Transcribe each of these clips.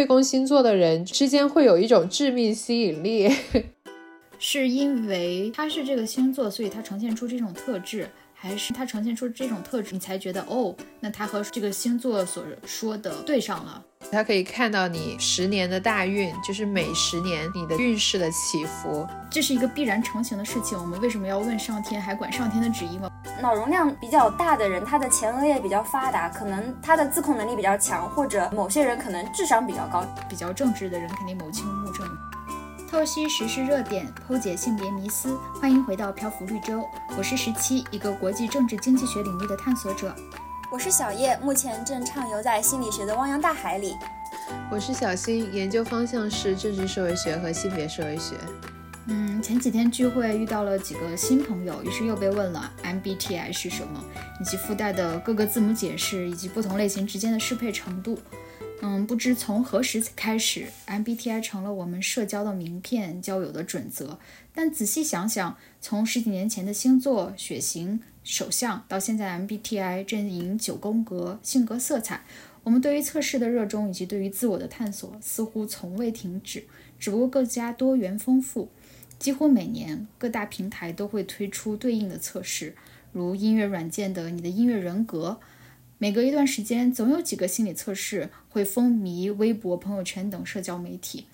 对宫星座的人之间会有一种致命吸引力，是因为他是这个星座，所以他呈现出这种特质。还是他呈现出这种特质，你才觉得哦，那他和这个星座所说的对上了。他可以看到你十年的大运，就是每十年你的运势的起伏，这是一个必然成型的事情。我们为什么要问上天，还管上天的旨意吗？脑容量比较大的人，他的前额叶比较发达，可能他的自控能力比较强，或者某些人可能智商比较高，比较正直的人肯定某清目正。透析时事热点，剖解性别迷思，欢迎回到漂浮绿洲。我是十七，一个国际政治经济学领域的探索者。我是小叶，目前正畅游在心理学的汪洋大海里。我是小新，研究方向是政治社会学和性别社会学。嗯，前几天聚会遇到了几个新朋友，于是又被问了 MBTI 是什么，以及附带的各个字母解释，以及不同类型之间的适配程度。嗯，不知从何时开始，MBTI 成了我们社交的名片、交友的准则。但仔细想想，从十几年前的星座、血型、手相，到现在 MBTI 阵营九宫格、性格色彩，我们对于测试的热衷以及对于自我的探索，似乎从未停止，只不过更加多元丰富。几乎每年，各大平台都会推出对应的测试，如音乐软件的“你的音乐人格”。每隔一段时间，总有几个心理测试会风靡微博、朋友圈等社交媒体。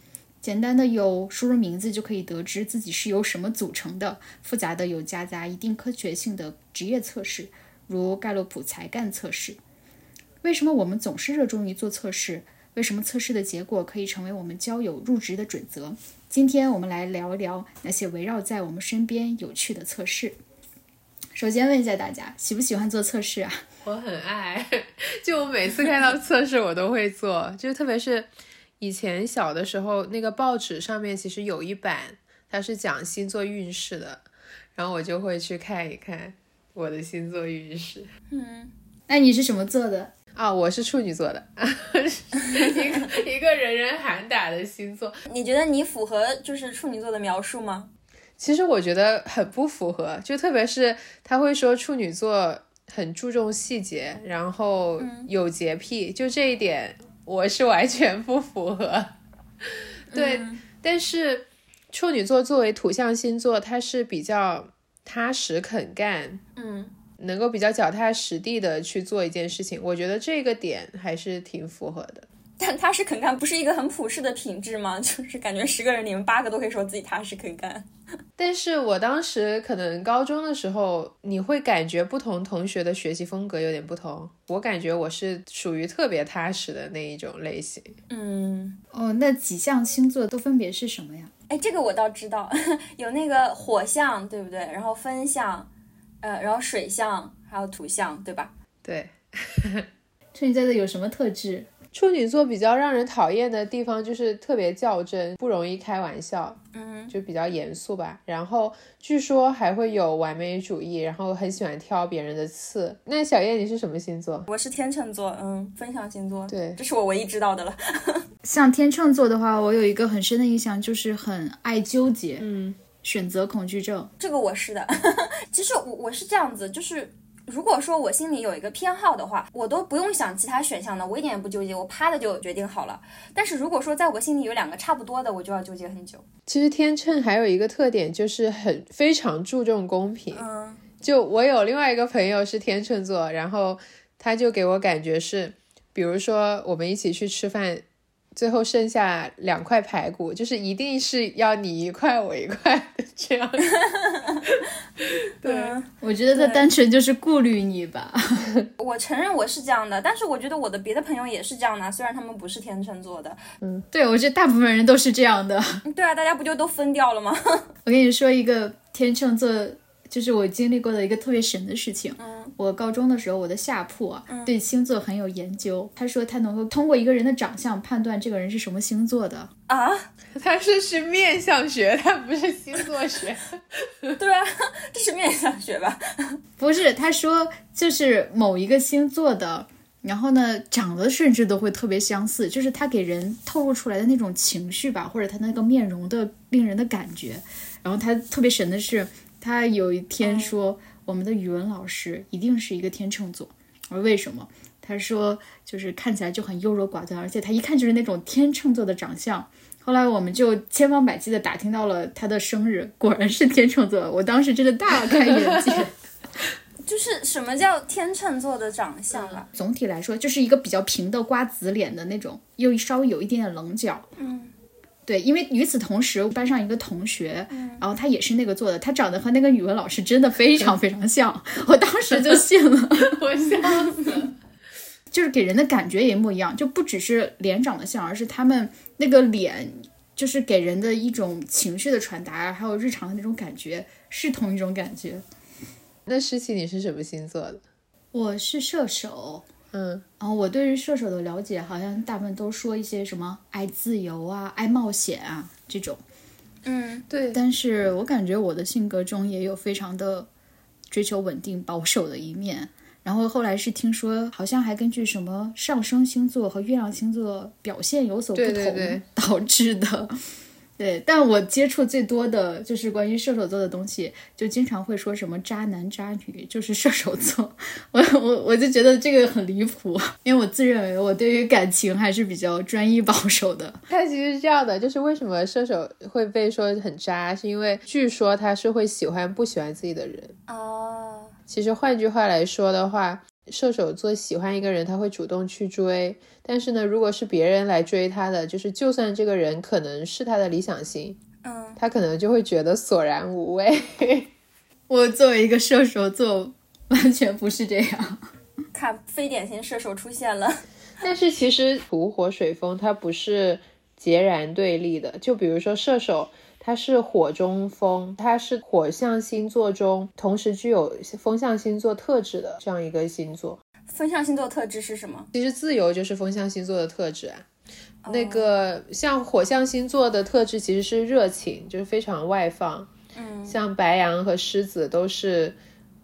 简单的有输入名字就可以得知自己是由什么组成的；复杂的有夹杂一定科学性的职业测试，如盖洛普才干测试。为什么我们总是热衷于做测试？为什么测试的结果可以成为我们交友入职的准则？今天我们来聊一聊那些围绕在我们身边有趣的测试。首先问一下大家，喜不喜欢做测试啊？我很爱，就我每次看到测试，我都会做。就特别是以前小的时候，那个报纸上面其实有一版，它是讲星座运势的，然后我就会去看一看我的星座运势。嗯，那你是什么座的啊？我是处女座的，一个一个人人喊打的星座。你觉得你符合就是处女座的描述吗？其实我觉得很不符合，就特别是他会说处女座很注重细节，然后有洁癖，就这一点我是完全不符合。对，但是处女座作为土象星座，它是比较踏实肯干，嗯，能够比较脚踏实地的去做一件事情，我觉得这个点还是挺符合的。但踏实肯干不是一个很普世的品质吗？就是感觉十个人里面八个都可以说自己踏实肯干。但是我当时可能高中的时候，你会感觉不同同学的学习风格有点不同。我感觉我是属于特别踏实的那一种类型。嗯，哦，那几项星座都分别是什么呀？哎，这个我倒知道，有那个火象，对不对？然后风象，呃，然后水象，还有土象，对吧？对。处女座的有什么特质？处女座比较让人讨厌的地方就是特别较真，不容易开玩笑，嗯，就比较严肃吧。然后据说还会有完美主义，然后很喜欢挑别人的刺。那小燕你是什么星座？我是天秤座，嗯，分享星座。对，这是我唯一知道的了。像天秤座的话，我有一个很深的印象，就是很爱纠结，嗯，选择恐惧症。这个我是的。其实我我是这样子，就是。如果说我心里有一个偏好的话，我都不用想其他选项的，我一点也不纠结，我啪的就决定好了。但是如果说在我心里有两个差不多的，我就要纠结很久。其实天秤还有一个特点，就是很非常注重公平。就我有另外一个朋友是天秤座，然后他就给我感觉是，比如说我们一起去吃饭。最后剩下两块排骨，就是一定是要你一块我一块的这样。对，我觉得他单纯就是顾虑你吧。我承认我是这样的，但是我觉得我的别的朋友也是这样的，虽然他们不是天秤座的。嗯，对，我觉得大部分人都是这样的。对啊，大家不就都分掉了吗？我跟你说一个天秤座。就是我经历过的一个特别神的事情。嗯，我高中的时候，我的下铺啊，对星座很有研究。他说他能够通过一个人的长相判断这个人是什么星座的啊。他是是面相学，他不是星座学。对啊，这是面相学吧？不是，他说就是某一个星座的，然后呢，长得甚至都会特别相似，就是他给人透露出来的那种情绪吧，或者他那个面容的令人的感觉。然后他特别神的是。他有一天说，我们的语文老师一定是一个天秤座。我说为什么？他说就是看起来就很优柔寡断，而且他一看就是那种天秤座的长相。后来我们就千方百计的打听到了他的生日，果然是天秤座，我当时真的大开眼界。就是什么叫天秤座的长相啊？总体来说，就是一个比较平的瓜子脸的那种，又稍微有一点点棱角。嗯，对，因为与此同时，班上一个同学，然后他也是那个做的，他长得和那个语文老师真的非常非常像，我当时就信了，我笑死了。就是给人的感觉也一模一样，就不只是脸长得像，而是他们那个脸，就是给人的一种情绪的传达，还有日常的那种感觉是同一种感觉。那诗琪，你是什么星座的？我是射手，嗯，然后我对于射手的了解，好像大部分都说一些什么爱自由啊、爱冒险啊这种。嗯，对。但是我感觉我的性格中也有非常的追求稳定、保守的一面。然后后来是听说，好像还根据什么上升星座和月亮星座表现有所不同导致的。对，但我接触最多的就是关于射手座的东西，就经常会说什么渣男渣女，就是射手座。我我我就觉得这个很离谱，因为我自认为我对于感情还是比较专一保守的。他其实是这样的，就是为什么射手会被说很渣，是因为据说他是会喜欢不喜欢自己的人。哦，其实换句话来说的话。射手座喜欢一个人，他会主动去追。但是呢，如果是别人来追他的，就是就算这个人可能是他的理想型，嗯，他可能就会觉得索然无味。我作为一个射手座，完全不是这样。看非典型射手出现了。但是其实土火水风它不是截然对立的。就比如说射手。它是火中风，它是火象星座中同时具有风象星座特质的这样一个星座。风象星座特质是什么？其实自由就是风象星座的特质啊。那个像火象星座的特质其实是热情，就是非常外放。嗯，像白羊和狮子都是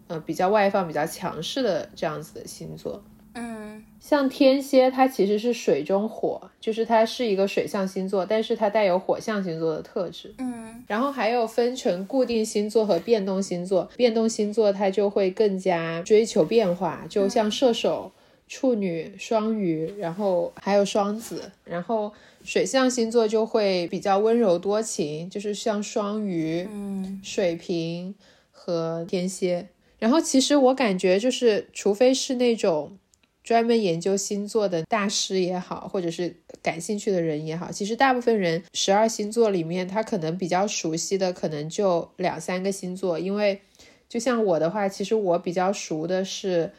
呃比较外放、比较强势的这样子的星座。嗯，像天蝎，它其实是水中火，就是它是一个水象星座，但是它带有火象星座的特质。嗯，然后还有分成固定星座和变动星座，变动星座它就会更加追求变化，就像射手、处女、双鱼，然后还有双子。然后水象星座就会比较温柔多情，就是像双鱼、嗯，水瓶和天蝎。然后其实我感觉就是，除非是那种。专门研究星座的大师也好，或者是感兴趣的人也好，其实大部分人十二星座里面，他可能比较熟悉的可能就两三个星座。因为就像我的话，其实我比较熟的是，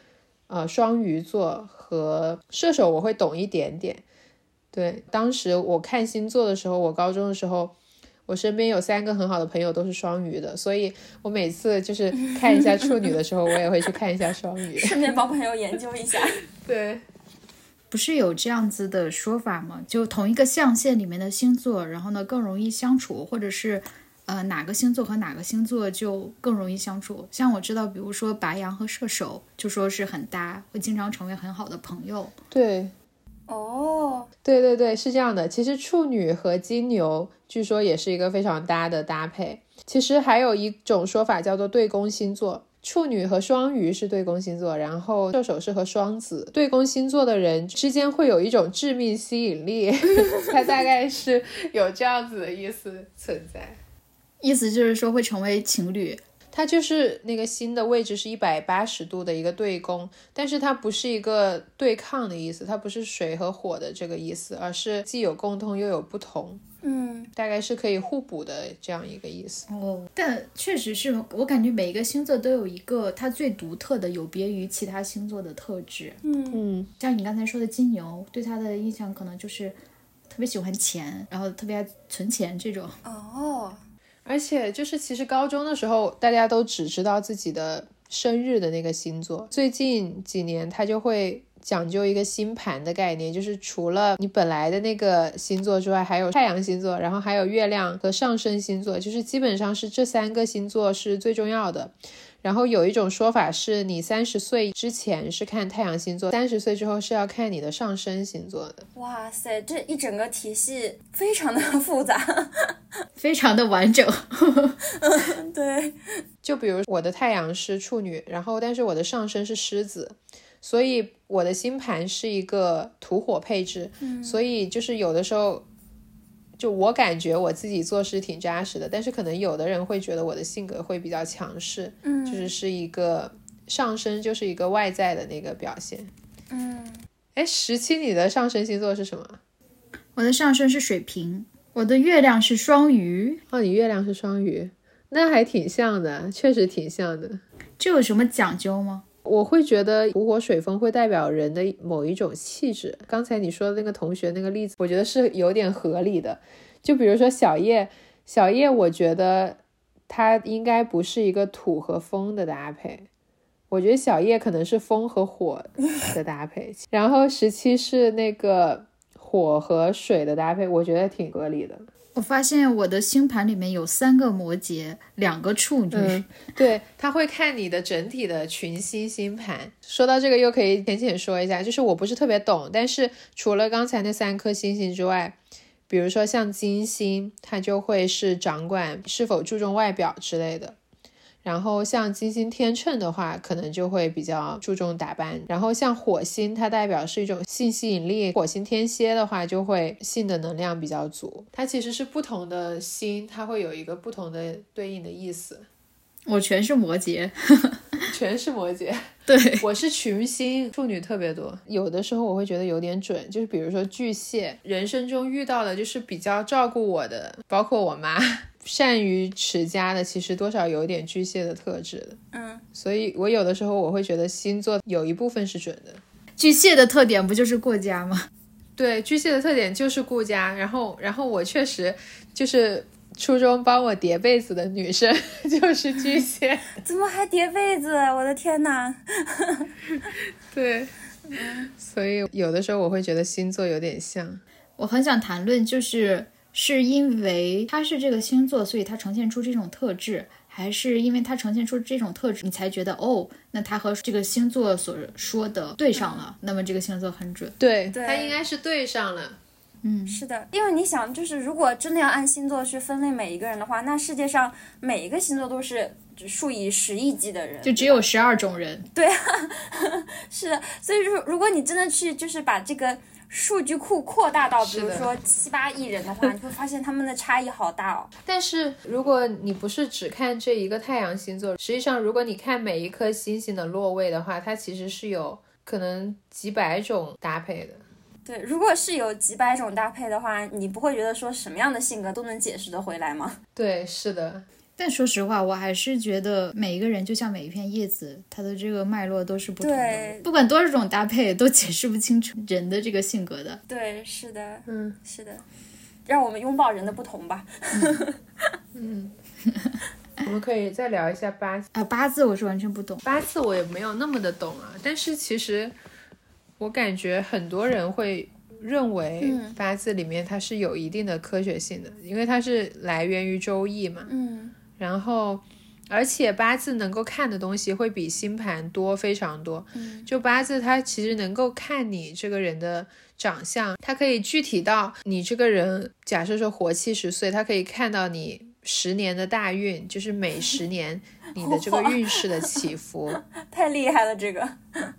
呃，双鱼座和射手，我会懂一点点。对，当时我看星座的时候，我高中的时候。我身边有三个很好的朋友，都是双鱼的，所以我每次就是看一下处女的时候，我也会去看一下双鱼，顺便帮朋友研究一下。对，不是有这样子的说法吗？就同一个象限里面的星座，然后呢更容易相处，或者是呃哪个星座和哪个星座就更容易相处。像我知道，比如说白羊和射手，就说是很搭，会经常成为很好的朋友。对。哦，对对对，是这样的。其实处女和金牛据说也是一个非常搭的搭配。其实还有一种说法叫做对宫星座，处女和双鱼是对宫星座，然后射手是和双子。对宫星座的人之间会有一种致命吸引力，它大概是有这样子的意思存在，意思就是说会成为情侣。它就是那个心的位置是一百八十度的一个对宫，但是它不是一个对抗的意思，它不是水和火的这个意思，而是既有共通又有不同，嗯，大概是可以互补的这样一个意思。哦，但确实是我感觉每一个星座都有一个它最独特的、有别于其他星座的特质。嗯嗯，像你刚才说的金牛，对他的印象可能就是特别喜欢钱，然后特别爱存钱这种。哦。而且就是，其实高中的时候，大家都只知道自己的生日的那个星座。最近几年，他就会讲究一个星盘的概念，就是除了你本来的那个星座之外，还有太阳星座，然后还有月亮和上升星座，就是基本上是这三个星座是最重要的。然后有一种说法是，你三十岁之前是看太阳星座，三十岁之后是要看你的上升星座的。哇塞，这一整个体系非常的 复杂，非常的完整。对，就比如我的太阳是处女，然后但是我的上升是狮子。所以我的星盘是一个土火配置，所以就是有的时候，就我感觉我自己做事挺扎实的，但是可能有的人会觉得我的性格会比较强势，嗯，就是是一个上升，就是一个外在的那个表现。嗯，哎，十七，你的上升星座是什么？我的上升是水瓶，我的月亮是双鱼。哦，你月亮是双鱼，那还挺像的，确实挺像的。这有什么讲究吗？我会觉得土火水风会代表人的某一种气质。刚才你说的那个同学那个例子，我觉得是有点合理的。就比如说小叶，小叶，我觉得他应该不是一个土和风的搭配，我觉得小叶可能是风和火的搭配。然后十七是那个火和水的搭配，我觉得挺合理的。我发现我的星盘里面有三个摩羯，两个处女。对，他会看你的整体的群星星盘。说到这个，又可以浅浅说一下，就是我不是特别懂，但是除了刚才那三颗星星之外，比如说像金星，它就会是掌管是否注重外表之类的。然后像金星天秤的话，可能就会比较注重打扮。然后像火星，它代表是一种性吸引力。火星天蝎的话，就会性的能量比较足。它其实是不同的星，它会有一个不同的对应的意思。我全是摩羯，全是摩羯。对，我是群星，处女特别多。有的时候我会觉得有点准，就是比如说巨蟹，人生中遇到的就是比较照顾我的，包括我妈。善于持家的，其实多少有点巨蟹的特质的，嗯，所以我有的时候我会觉得星座有一部分是准的。巨蟹的特点不就是顾家吗？对，巨蟹的特点就是顾家，然后，然后我确实就是初中帮我叠被子的女生 就是巨蟹，怎么还叠被子？我的天呐！对，所以有的时候我会觉得星座有点像。我很想谈论就是。是因为他是这个星座，所以他呈现出这种特质，还是因为他呈现出这种特质，你才觉得哦，那他和这个星座所说的对上了，那么这个星座很准。对，他应该是对上了。嗯，是的，因为你想，就是如果真的要按星座去分类每一个人的话，那世界上每一个星座都是数以十亿计的人，就只有十二种人。对啊，是的，所以如如果你真的去就是把这个。数据库扩大到，比如说七八亿人的话，你会发现他们的差异好大哦。但是如果你不是只看这一个太阳星座，实际上如果你看每一颗星星的落位的话，它其实是有可能几百种搭配的。对，如果是有几百种搭配的话，你不会觉得说什么样的性格都能解释得回来吗？对，是的。但说实话，我还是觉得每一个人就像每一片叶子，它的这个脉络都是不同的。不管多少种搭配，都解释不清楚人的这个性格的。对，是的，嗯，是的。让我们拥抱人的不同吧。嗯，我们可以再聊一下八字啊，八字我是完全不懂，八字我也没有那么的懂啊。但是其实我感觉很多人会认为八字里面它是有一定的科学性的，因为它是来源于周易嘛。嗯。然后，而且八字能够看的东西会比星盘多非常多。嗯，就八字它其实能够看你这个人的长相，它可以具体到你这个人，假设说活七十岁，它可以看到你十年的大运，就是每十年 你的这个运势的起伏。太厉害了，这个。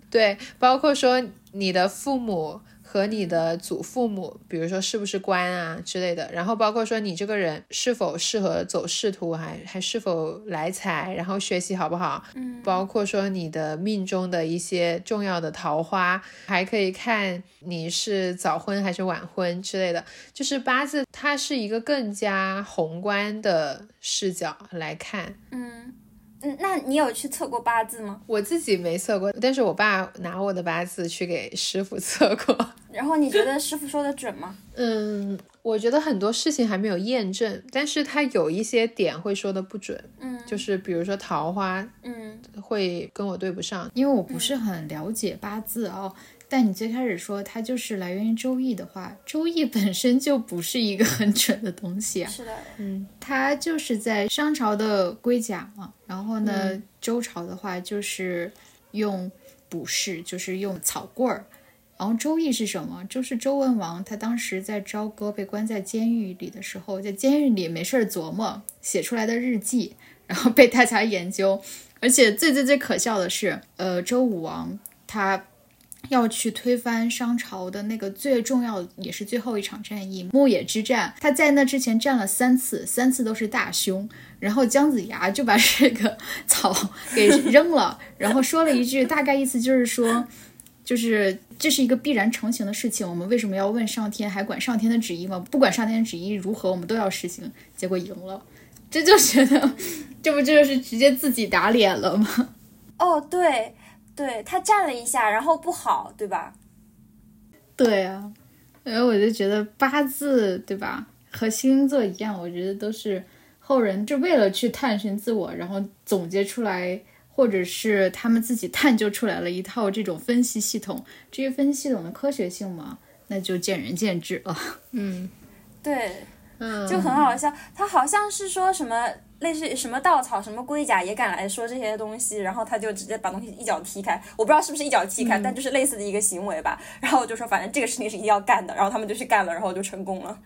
对，包括说你的父母。和你的祖父母，比如说是不是官啊之类的，然后包括说你这个人是否适合走仕途，还还是否来财，然后学习好不好，嗯，包括说你的命中的一些重要的桃花，还可以看你是早婚还是晚婚之类的，就是八字它是一个更加宏观的视角来看，嗯。嗯，那你有去测过八字吗？我自己没测过，但是我爸拿我的八字去给师傅测过。然后你觉得师傅说的准吗？嗯，我觉得很多事情还没有验证，但是他有一些点会说的不准。嗯，就是比如说桃花，嗯，会跟我对不上，因为我不是很了解八字啊。但你最开始说它就是来源于周易的话，周易本身就不是一个很准的东西啊。是的，嗯，它就是在商朝的龟甲嘛，然后呢，周朝的话就是用卜筮，就是用草棍儿。然后周易是什么？就是周文王他当时在朝歌被关在监狱里的时候，在监狱里没事儿琢磨写出来的日记，然后被大家研究。而且最最最可笑的是，呃，周武王他。要去推翻商朝的那个最重要也是最后一场战役牧野之战。他在那之前战了三次，三次都是大凶。然后姜子牙就把这个草 给扔了，然后说了一句，大概意思就是说，就是这是一个必然成型的事情，我们为什么要问上天，还管上天的旨意吗？不管上天的旨意如何，我们都要实行。结果赢了，这就觉得，这不就是直接自己打脸了吗？哦，对，对他站了一下，然后不好，对吧？对啊，然后我就觉得八字，对吧？和星座一样，我觉得都是。后人就为了去探寻自我，然后总结出来，或者是他们自己探究出来了一套这种分析系统。至于分析系统的科学性嘛，那就见仁见智了。嗯，对，嗯，就很好笑。他好像是说什么类似什么稻草、什么龟甲也敢来说这些东西，然后他就直接把东西一脚踢开。我不知道是不是一脚踢开，但就是类似的一个行为吧。然后我就说反正这个事情是一定要干的，然后他们就去干了，然后就成功了。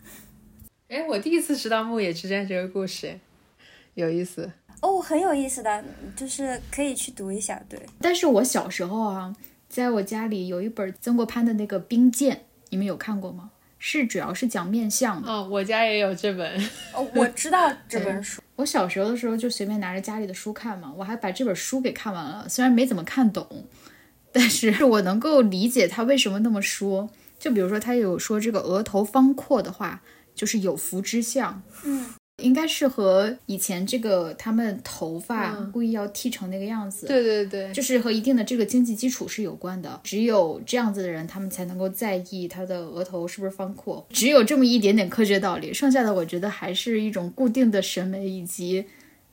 哎，我第一次知道牧野之战这个故事，有意思哦，很有意思的，就是可以去读一下。对，但是我小时候啊，在我家里有一本曾国藩的那个《兵谏》，你们有看过吗？是主要是讲面相的。哦，我家也有这本。哦，我知道 这本书。我小时候的时候就随便拿着家里的书看嘛，我还把这本书给看完了。虽然没怎么看懂，但是我能够理解他为什么那么说。就比如说，他有说这个额头方阔的话。就是有福之相，嗯，应该是和以前这个他们头发故意要剃成那个样子，对对对，就是和一定的这个经济基础是有关的。只有这样子的人，他们才能够在意他的额头是不是方阔。只有这么一点点科学道理，剩下的我觉得还是一种固定的审美以及。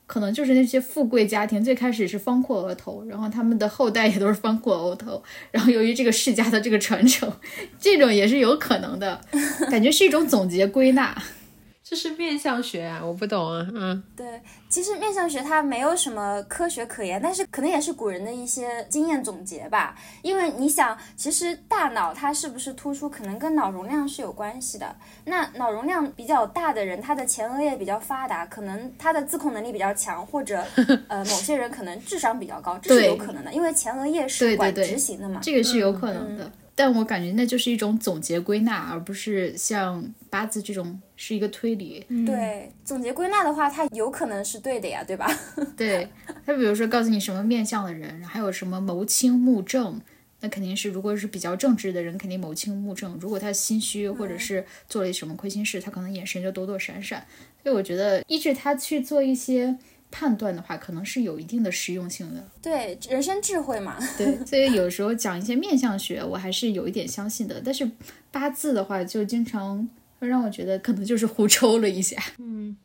可能就是那些富贵家庭最开始是方阔额头，然后他们的后代也都是方阔额头，然后由于这个世家的这个传承，这种也是有可能的，感觉是一种总结归纳。这是面相学啊，我不懂啊，嗯，对，其实面相学它没有什么科学可言，但是可能也是古人的一些经验总结吧。因为你想，其实大脑它是不是突出，可能跟脑容量是有关系的。那脑容量比较大的人，他的前额叶比较发达，可能他的自控能力比较强，或者 呃某些人可能智商比较高，这是有可能的，因为前额叶是管执行的嘛，这个是有可能的。但我感觉那就是一种总结归纳，而不是像八字这种是一个推理。对，总结归纳的话，它有可能是对的呀，对吧？对，他比如说告诉你什么面相的人，还有什么谋轻目正，那肯定是如果是比较正直的人，肯定谋轻目正。如果他心虚或者是做了什么亏心事，他可能眼神就躲躲闪闪。所以我觉得依据他去做一些。判断的话，可能是有一定的实用性的。对，人生智慧嘛。对，所以有时候讲一些面相学，我还是有一点相信的。但是八字的话，就经常会让我觉得可能就是胡抽了一下。嗯。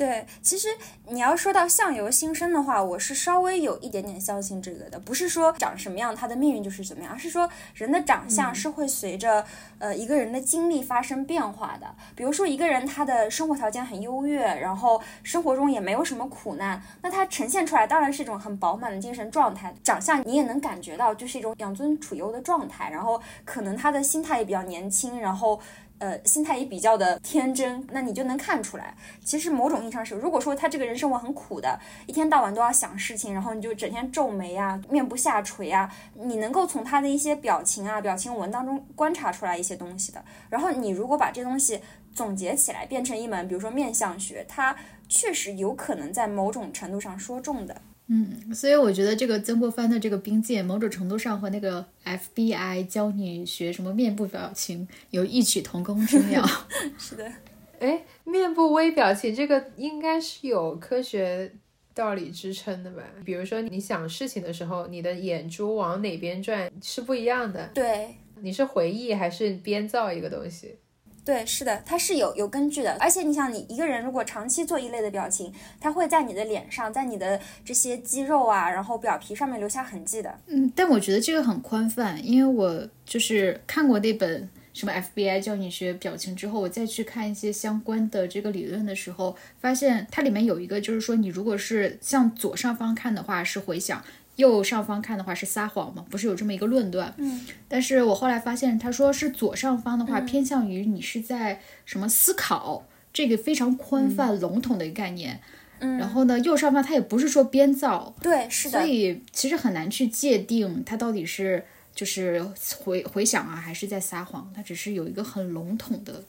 对，其实你要说到相由心生的话，我是稍微有一点点相信这个的。不是说长什么样，他的命运就是怎么样，而是说人的长相是会随着呃一个人的经历发生变化的。比如说一个人他的生活条件很优越，然后生活中也没有什么苦难，那他呈现出来当然是一种很饱满的精神状态。长相你也能感觉到，就是一种养尊处优的状态。然后可能他的心态也比较年轻，然后。呃，心态也比较的天真，那你就能看出来，其实某种意义上是，如果说他这个人生活很苦的，一天到晚都要想事情，然后你就整天皱眉啊，面部下垂啊，你能够从他的一些表情啊、表情纹当中观察出来一些东西的。然后你如果把这东西总结起来，变成一门，比如说面相学，它确实有可能在某种程度上说中的。嗯，所以我觉得这个曾国藩的这个兵谏，某种程度上和那个 FBI 教你学什么面部表情有异曲同工之妙。是的，哎，面部微表情这个应该是有科学道理支撑的吧？比如说你想事情的时候，你的眼珠往哪边转是不一样的。对，你是回忆还是编造一个东西？对，是的，它是有有根据的，而且你想，你一个人如果长期做一类的表情，它会在你的脸上，在你的这些肌肉啊，然后表皮上面留下痕迹的。嗯，但我觉得这个很宽泛，因为我就是看过那本什么 FBI 教你学表情之后，我再去看一些相关的这个理论的时候，发现它里面有一个就是说，你如果是向左上方看的话，是回想。右上方看的话是撒谎嘛？不是有这么一个论断。嗯，但是我后来发现，他说是左上方的话偏向于你是在什么思考，这个非常宽泛笼统的一个概念。嗯，然后呢，右上方它也不是说编造。对，是的。所以其实很难去界定它到底是就是回回想啊，还是在撒谎，它只是有一个很笼统的。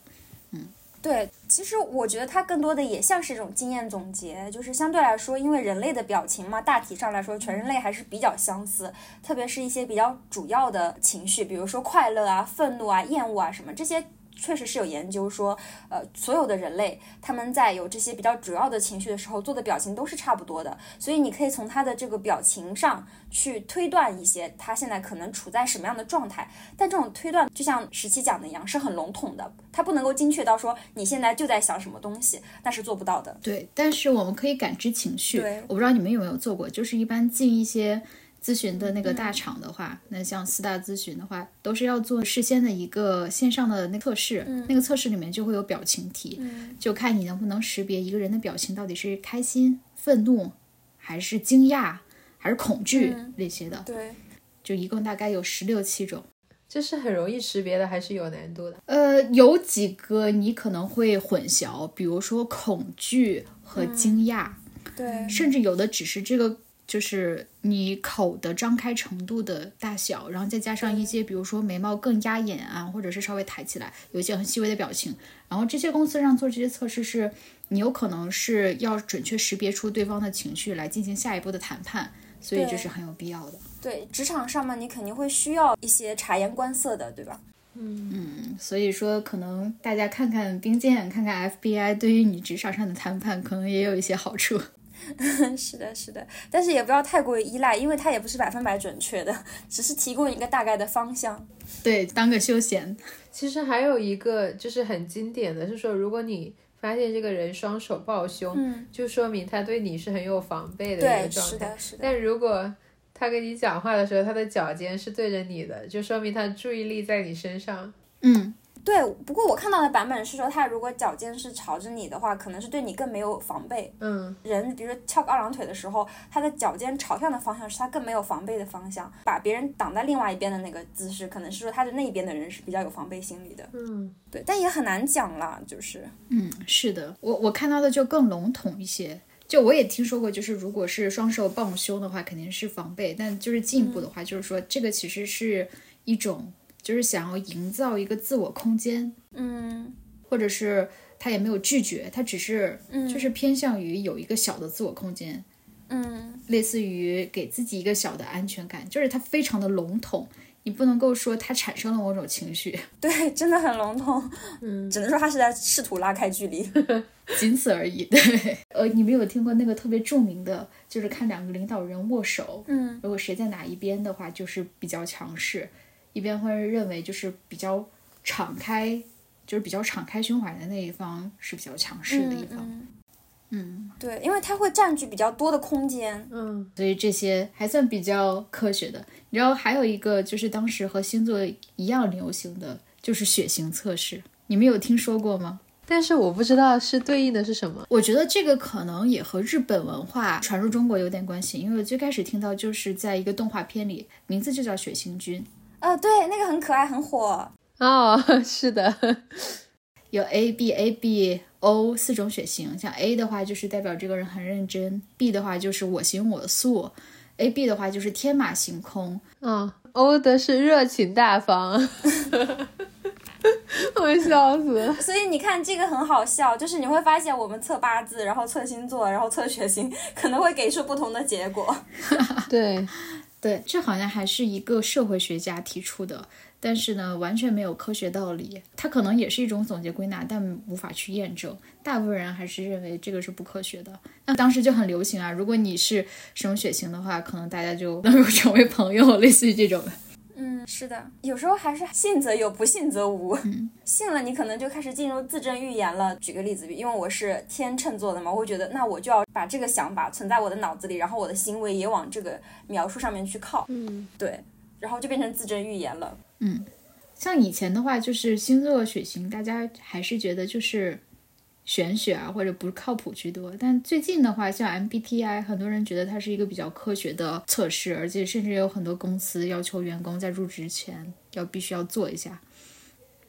对，其实我觉得它更多的也像是一种经验总结，就是相对来说，因为人类的表情嘛，大体上来说，全人类还是比较相似，特别是一些比较主要的情绪，比如说快乐啊、愤怒啊、厌恶啊什么这些。确实是有研究说，呃，所有的人类他们在有这些比较主要的情绪的时候做的表情都是差不多的，所以你可以从他的这个表情上去推断一些他现在可能处在什么样的状态。但这种推断就像十七讲的一样，是很笼统的，它不能够精确到说你现在就在想什么东西，那是做不到的。对，但是我们可以感知情绪。对，我不知道你们有没有做过，就是一般进一些。咨询的那个大厂的话，那像四大咨询的话，都是要做事先的一个线上的那测试，那个测试里面就会有表情题，就看你能不能识别一个人的表情到底是开心、愤怒，还是惊讶，还是恐惧那些的。对，就一共大概有十六七种。这是很容易识别的，还是有难度的？呃，有几个你可能会混淆，比如说恐惧和惊讶，对，甚至有的只是这个。就是你口的张开程度的大小，然后再加上一些，比如说眉毛更压眼啊，或者是稍微抬起来，有一些很细微的表情。然后这些公司让做这些测试，是你有可能是要准确识别出对方的情绪来进行下一步的谈判，所以这是很有必要的。对，职场上嘛，你肯定会需要一些察言观色的，对吧？嗯嗯，所以说可能大家看看冰剑，看看 FBI，对于你职场上的谈判，可能也有一些好处。是的，是的，但是也不要太过于依赖，因为它也不是百分百准确的，只是提供一个大概的方向。对，当个休闲。其实还有一个就是很经典的是说，如果你发现这个人双手抱胸，嗯，就说明他对你是很有防备的一个状态。是的，是的。但如果他跟你讲话的时候，他的脚尖是对着你的，就说明他注意力在你身上。嗯。对，不过我看到的版本是说，他如果脚尖是朝着你的话，可能是对你更没有防备。嗯，人比如说翘个二郎腿的时候，他的脚尖朝向的方向是他更没有防备的方向，把别人挡在另外一边的那个姿势，可能是说他的那一边的人是比较有防备心理的。嗯，对，但也很难讲啦，就是，嗯，是的，我我看到的就更笼统一些。就我也听说过，就是如果是双手抱胸的话，肯定是防备，但就是进一步的话，就是说这个其实是一种。就是想要营造一个自我空间，嗯，或者是他也没有拒绝，他只是，嗯，就是偏向于有一个小的自我空间，嗯，类似于给自己一个小的安全感，就是他非常的笼统，你不能够说他产生了某种情绪，对，真的很笼统，嗯，只能说他是在试图拉开距离，仅此而已。对，呃，你们有听过那个特别著名的，就是看两个领导人握手，嗯，如果谁在哪一边的话，就是比较强势。一边会认为就是比较敞开，就是比较敞开胸怀的那一方是比较强势的一方。嗯，对，因为它会占据比较多的空间。嗯，所以这些还算比较科学的。你知道还有一个就是当时和星座一样流行的就是血型测试，你们有听说过吗？但是我不知道是对应的是什么。我觉得这个可能也和日本文化传入中国有点关系，因为我最开始听到就是在一个动画片里，名字就叫血型君。呃，对，那个很可爱，很火哦。是的，有 A B A B O 四种血型，像 A 的话就是代表这个人很认真，B 的话就是我行我素，A B 的话就是天马行空，嗯，O 的是热情大方，我笑死了。所以你看这个很好笑，就是你会发现我们测八字，然后测星座，然后测血型，可能会给出不同的结果。对。对，这好像还是一个社会学家提出的，但是呢，完全没有科学道理。它可能也是一种总结归纳，但无法去验证。大部分人还是认为这个是不科学的。那当时就很流行啊，如果你是什么血型的话，可能大家就能够 成为朋友，类似于这种。嗯，是的，有时候还是信则有，不信则无。嗯，信了，你可能就开始进入自证预言了。举个例子，因为我是天秤座的嘛，我会觉得那我就要把这个想法存在我的脑子里，然后我的行为也往这个描述上面去靠。嗯，对，然后就变成自证预言了。嗯，像以前的话，就是星座血型，大家还是觉得就是。玄学啊，或者不靠谱居多。但最近的话，像 MBTI，很多人觉得它是一个比较科学的测试，而且甚至有很多公司要求员工在入职前要必须要做一下，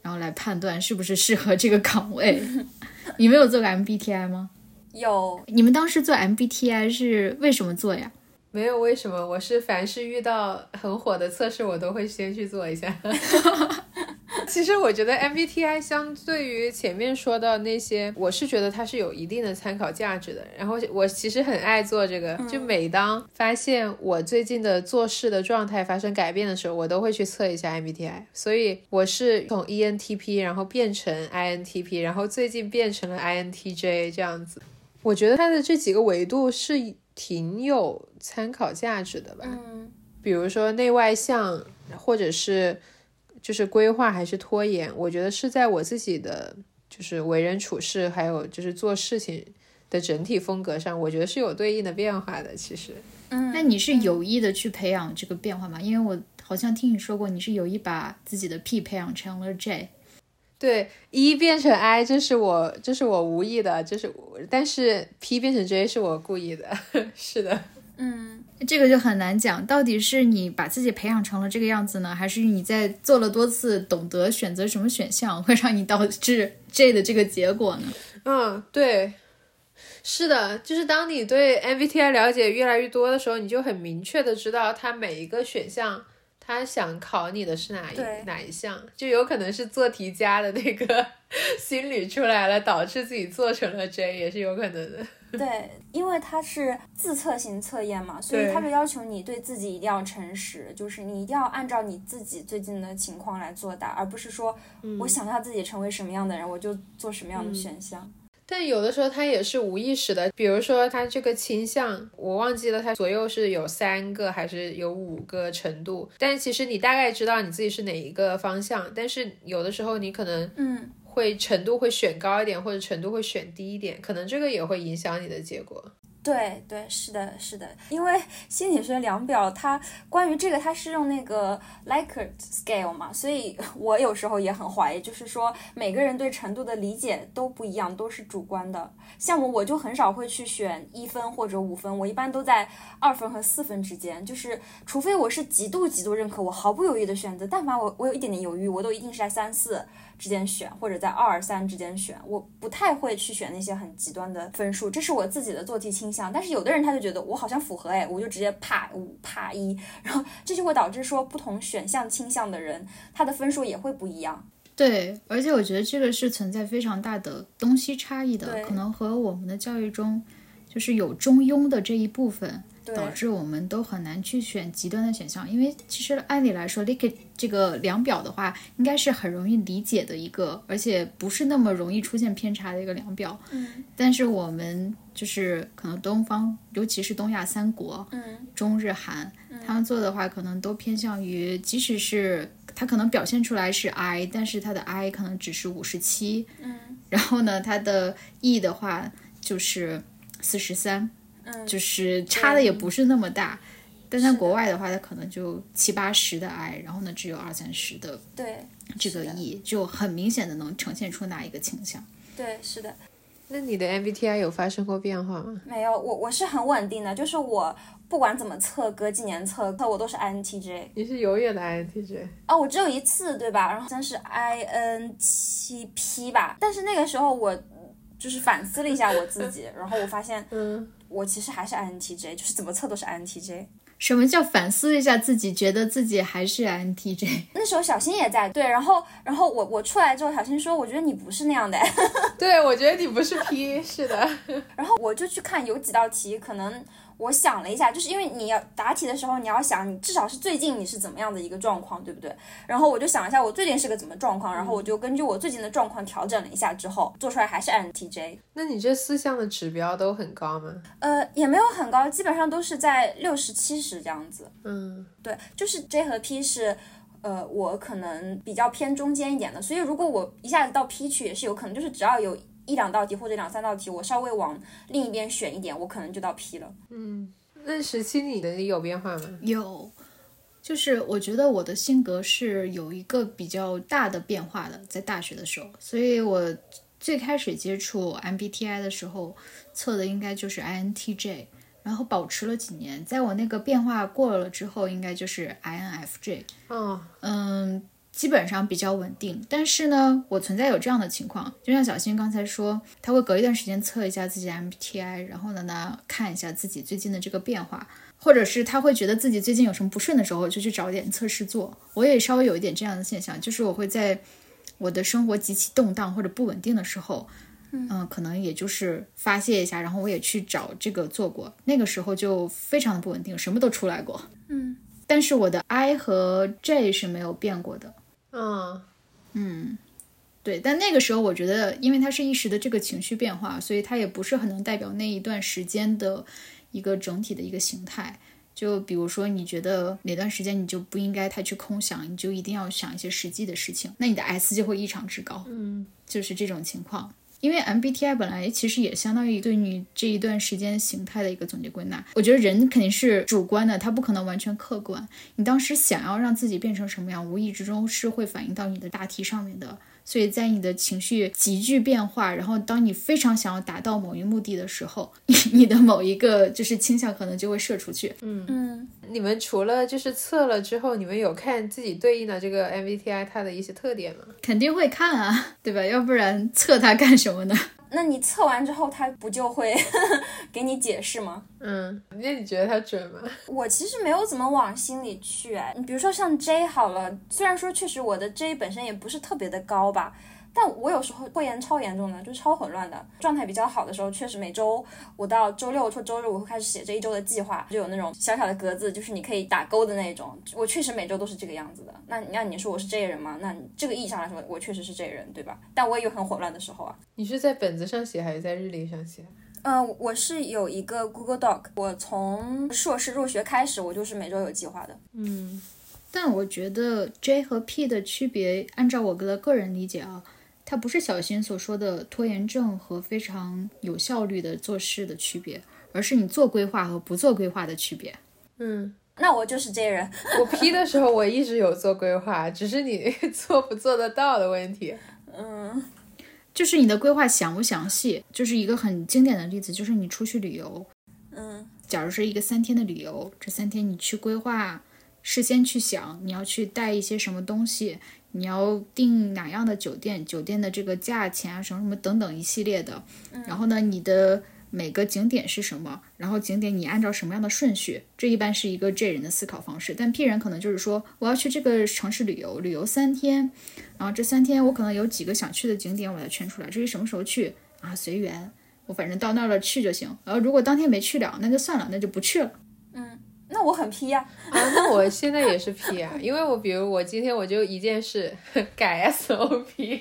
然后来判断是不是适合这个岗位。你们有做过 MBTI 吗？有。你们当时做 MBTI 是为什么做呀？没有为什么，我是凡是遇到很火的测试，我都会先去做一下。其实我觉得 MBTI 相对于前面说到那些，我是觉得它是有一定的参考价值的。然后我其实很爱做这个，就每当发现我最近的做事的状态发生改变的时候，我都会去测一下 MBTI。所以我是从 ENTP 然后变成 INTP，然后最近变成了 INTJ 这样子。我觉得它的这几个维度是挺有参考价值的吧。嗯，比如说内外向，或者是。就是规划还是拖延，我觉得是在我自己的就是为人处事，还有就是做事情的整体风格上，我觉得是有对应的变化的。其实，嗯，那你是有意的去培养这个变化吗？因为我好像听你说过，你是有意把自己的 P 培养成了 J。对一变成 I，这是我这是我无意的，这是但是 P 变成 J 是我故意的，是的。嗯，这个就很难讲，到底是你把自己培养成了这个样子呢，还是你在做了多次懂得选择什么选项，会让你导致 J 的这个结果呢？嗯，对，是的，就是当你对 MBTI 了解越来越多的时候，你就很明确的知道它每一个选项，它想考你的是哪一哪一项，就有可能是做题家的那个 心理出来了，导致自己做成了 J，也是有可能的。对，因为它是自测型测验嘛，所以它就要求你对自己一定要诚实，就是你一定要按照你自己最近的情况来作答，而不是说我想要自己成为什么样的人，我就做什么样的选项。但有的时候它也是无意识的，比如说它这个倾向，我忘记了它左右是有三个还是有五个程度，但其实你大概知道你自己是哪一个方向，但是有的时候你可能嗯。会程度会选高一点，或者程度会选低一点，可能这个也会影响你的结果。对对，是的，是的，因为心理学量表它关于这个它是用那个 Likert scale 嘛，所以我有时候也很怀疑，就是说每个人对程度的理解都不一样，都是主观的。像我，我就很少会去选一分或者五分，我一般都在二分和四分之间，就是除非我是极度极度认可，我毫不犹豫的选择，但凡我我有一点点犹豫，我都一定是在三四。之间选，或者在二三之间选，我不太会去选那些很极端的分数，这是我自己的做题倾向。但是有的人他就觉得我好像符合，哎，我就直接啪五啪一，然后这就会导致说不同选项倾向的人，他的分数也会不一样。对，而且我觉得这个是存在非常大的东西差异的，可能和我们的教育中就是有中庸的这一部分。导致我们都很难去选极端的选项，因为其实按理来说，Likert 这个量表的话，应该是很容易理解的一个，而且不是那么容易出现偏差的一个量表。嗯，但是我们就是可能东方，尤其是东亚三国，嗯，中日韩，他们做的话，可能都偏向于，即使是它可能表现出来是 I，但是它的 I 可能只是五十七，嗯，然后呢，它的 E 的话就是四十三。嗯，就是差的也不是那么大，但在国外的话，它可能就七八十的 I，然后呢只有二三十的对这个 E，就很明显的能呈现出哪一个倾向。对，是的。那你的 MBTI 有发生过变化吗？没有，我我是很稳定的，就是我不管怎么测，隔几年测，测我都是 INTJ。你是永远的 INTJ？哦，我只有一次，对吧？然后真是 INTP 吧，但是那个时候我就是反思了一下我自己，然后我发现，嗯。我其实还是 INTJ，就是怎么测都是 INTJ。什么叫反思一下自己，觉得自己还是 INTJ？那时候小新也在，对，然后，然后我我出来之后，小新说，我觉得你不是那样的。对，我觉得你不是 P，是的。然后我就去看有几道题，可能。我想了一下，就是因为你要答题的时候，你要想你至少是最近你是怎么样的一个状况，对不对？然后我就想一下我最近是个怎么状况，然后我就根据我最近的状况调整了一下之后，做出来还是 INTJ。那你这四项的指标都很高吗？呃，也没有很高，基本上都是在六十七十这样子。嗯，对，就是 J 和 P 是，呃，我可能比较偏中间一点的，所以如果我一下子到 P 区也是有可能，就是只要有。一两道题或者两三道题，我稍微往另一边选一点，我可能就到 P 了。嗯，那十七你的有变化吗？有，就是我觉得我的性格是有一个比较大的变化的，在大学的时候，所以我最开始接触 MBTI 的时候测的应该就是 INTJ，然后保持了几年，在我那个变化过了之后，应该就是 INFJ。哦，嗯。基本上比较稳定，但是呢，我存在有这样的情况，就像小新刚才说，他会隔一段时间测一下自己 MBTI，然后呢呢看一下自己最近的这个变化。或者是他会觉得自己最近有什么不顺的时候，就去找点测试做。我也稍微有一点这样的现象，就是我会在我的生活极其动荡或者不稳定的时候，嗯，可能也就是发泄一下，然后我也去找这个做过。那个时候就非常的不稳定，什么都出来过。嗯，但是我的 I 和 J 是没有变过的。嗯嗯，对，但那个时候我觉得，因为它是一时的这个情绪变化，所以它也不是很能代表那一段时间的一个整体的一个形态。就比如说，你觉得哪段时间你就不应该太去空想，你就一定要想一些实际的事情，那你的 S 就会异常之高。嗯，就是这种情况。因为 MBTI 本来其实也相当于对你这一段时间形态的一个总结归纳。我觉得人肯定是主观的，他不可能完全客观。你当时想要让自己变成什么样，无意之中是会反映到你的大题上面的。所以在你的情绪急剧变化，然后当你非常想要达到某一目的的时候，你的某一个就是倾向可能就会射出去。嗯嗯，你们除了就是测了之后，你们有看自己对应的这个 MBTI 它的一些特点吗？肯定会看啊，对吧？要不然测它干什么呢？那你测完之后，他不就会 给你解释吗？嗯，那你觉得他准吗？我其实没有怎么往心里去，哎，你比如说像 J 好了，虽然说确实我的 J 本身也不是特别的高吧。但我有时候拖延超严重的，就是超混乱的。状态比较好的时候，确实每周我到周六或周日我会开始写这一周的计划，就有那种小小的格子，就是你可以打勾的那种。我确实每周都是这个样子的。那那你说我是这人吗？那这个意义上来说，我确实是这人，对吧？但我也有很混乱的时候啊。你是在本子上写还是在日历上写？嗯，我是有一个 Google Doc，我从硕士入学开始，我就是每周有计划的。嗯，但我觉得 J 和 P 的区别，按照我的个人理解啊。它不是小新所说的拖延症和非常有效率的做事的区别，而是你做规划和不做规划的区别。嗯，那我就是这人。我批的时候我一直有做规划，只是你 做不做得到的问题。嗯，就是你的规划详不详细？就是一个很经典的例子，就是你出去旅游，嗯，假如是一个三天的旅游，这三天你去规划，事先去想你要去带一些什么东西。你要订哪样的酒店？酒店的这个价钱啊，什么什么等等一系列的。然后呢，你的每个景点是什么？然后景点你按照什么样的顺序？这一般是一个 J 人的思考方式。但 P 人可能就是说，我要去这个城市旅游，旅游三天，然后这三天我可能有几个想去的景点，我把它圈出来。至于什么时候去啊，随缘，我反正到那儿了去就行。然后如果当天没去了，那就算了，那就不去了。我很 P 呀，啊，那我现在也是 P 啊，因为我比如我今天我就一件事改 SOP，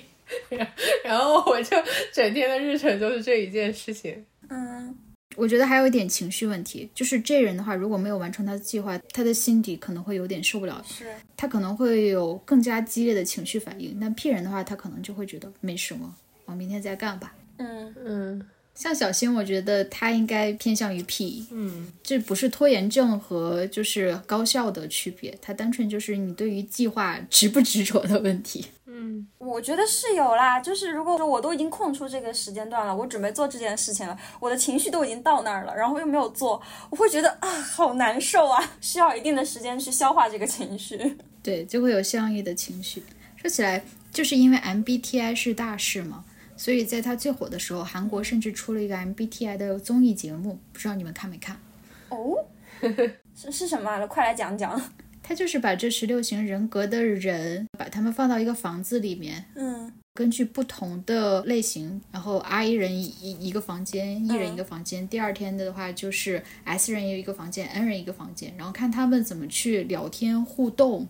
然后我就整天的日程就是这一件事情。嗯，我觉得还有一点情绪问题，就是这人的话，如果没有完成他的计划，他的心底可能会有点受不了，是，他可能会有更加激烈的情绪反应。但 P 人的话，他可能就会觉得没什么，我明天再干吧。嗯嗯。像小新，我觉得他应该偏向于 P，嗯，这不是拖延症和就是高效的区别，它单纯就是你对于计划执不执着的问题。嗯，我觉得是有啦，就是如果说我都已经空出这个时间段了，我准备做这件事情了，我的情绪都已经到那儿了，然后又没有做，我会觉得啊，好难受啊，需要一定的时间去消化这个情绪。对，就会有相应的情绪。说起来，就是因为 MBTI 是大事嘛。所以在他最火的时候，韩国甚至出了一个 MBTI 的综艺节目，不知道你们看没看？哦，是是什么？快来讲讲。他就是把这十六型人格的人，把他们放到一个房子里面，嗯，根据不同的类型，然后 I 人一一个房间，E 人一个房间。第二天的话就是 S 人有一个房间，N 人一个房间，然后看他们怎么去聊天互动。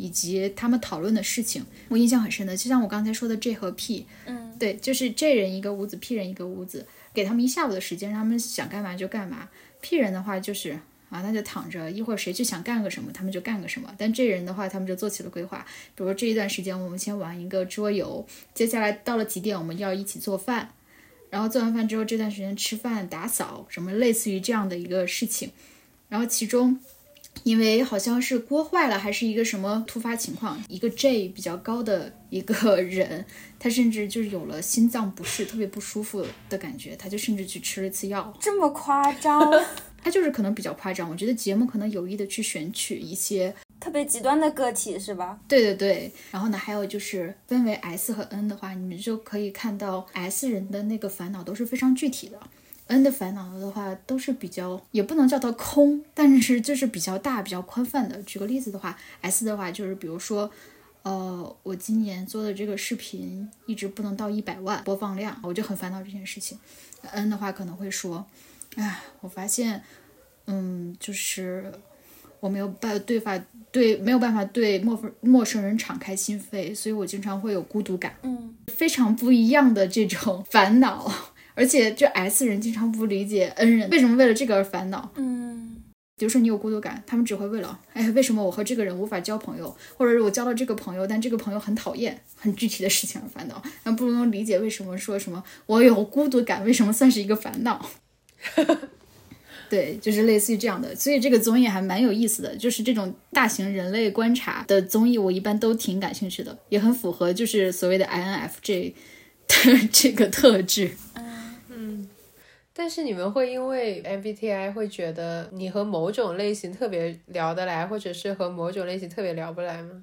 以及他们讨论的事情，我印象很深的，就像我刚才说的 J 和 P，嗯，对，就是 J 人一个屋子，P 人一个屋子，给他们一下午的时间，让他们想干嘛就干嘛。P 人的话就是啊，那就躺着，一会儿谁去想干个什么，他们就干个什么。但 J 人的话，他们就做起了规划，比如说这一段时间我们先玩一个桌游，接下来到了几点我们要一起做饭，然后做完饭之后这段时间吃饭、打扫什么类似于这样的一个事情，然后其中。因为好像是锅坏了，还是一个什么突发情况，一个 J 比较高的一个人，他甚至就是有了心脏不适，特别不舒服的感觉，他就甚至去吃了一次药，这么夸张？他就是可能比较夸张。我觉得节目可能有意的去选取一些特别极端的个体，是吧？对对对。然后呢，还有就是分为 S 和 N 的话，你们就可以看到 S 人的那个烦恼都是非常具体的。N 的烦恼的话，都是比较，也不能叫它空，但是就是比较大、比较宽泛的。举个例子的话，S 的话就是比如说，呃，我今年做的这个视频一直不能到一百万播放量，我就很烦恼这件事情。N 的话可能会说，哎，我发现，嗯，就是我没有办对法对没有办法对陌陌生人敞开心扉，所以我经常会有孤独感。嗯，非常不一样的这种 烦恼。而且这 S 人经常不理解 N 人为什么为了这个而烦恼。嗯，比如说你有孤独感，他们只会为了，哎，为什么我和这个人无法交朋友，或者是我交了这个朋友，但这个朋友很讨厌，很具体的事情而烦恼。那不能理解为什么说什么我有孤独感，为什么算是一个烦恼？对，就是类似于这样的。所以这个综艺还蛮有意思的，就是这种大型人类观察的综艺，我一般都挺感兴趣的，也很符合就是所谓的 INFJ 的 这个特质。但是你们会因为 MBTI 会觉得你和某种类型特别聊得来，或者是和某种类型特别聊不来吗？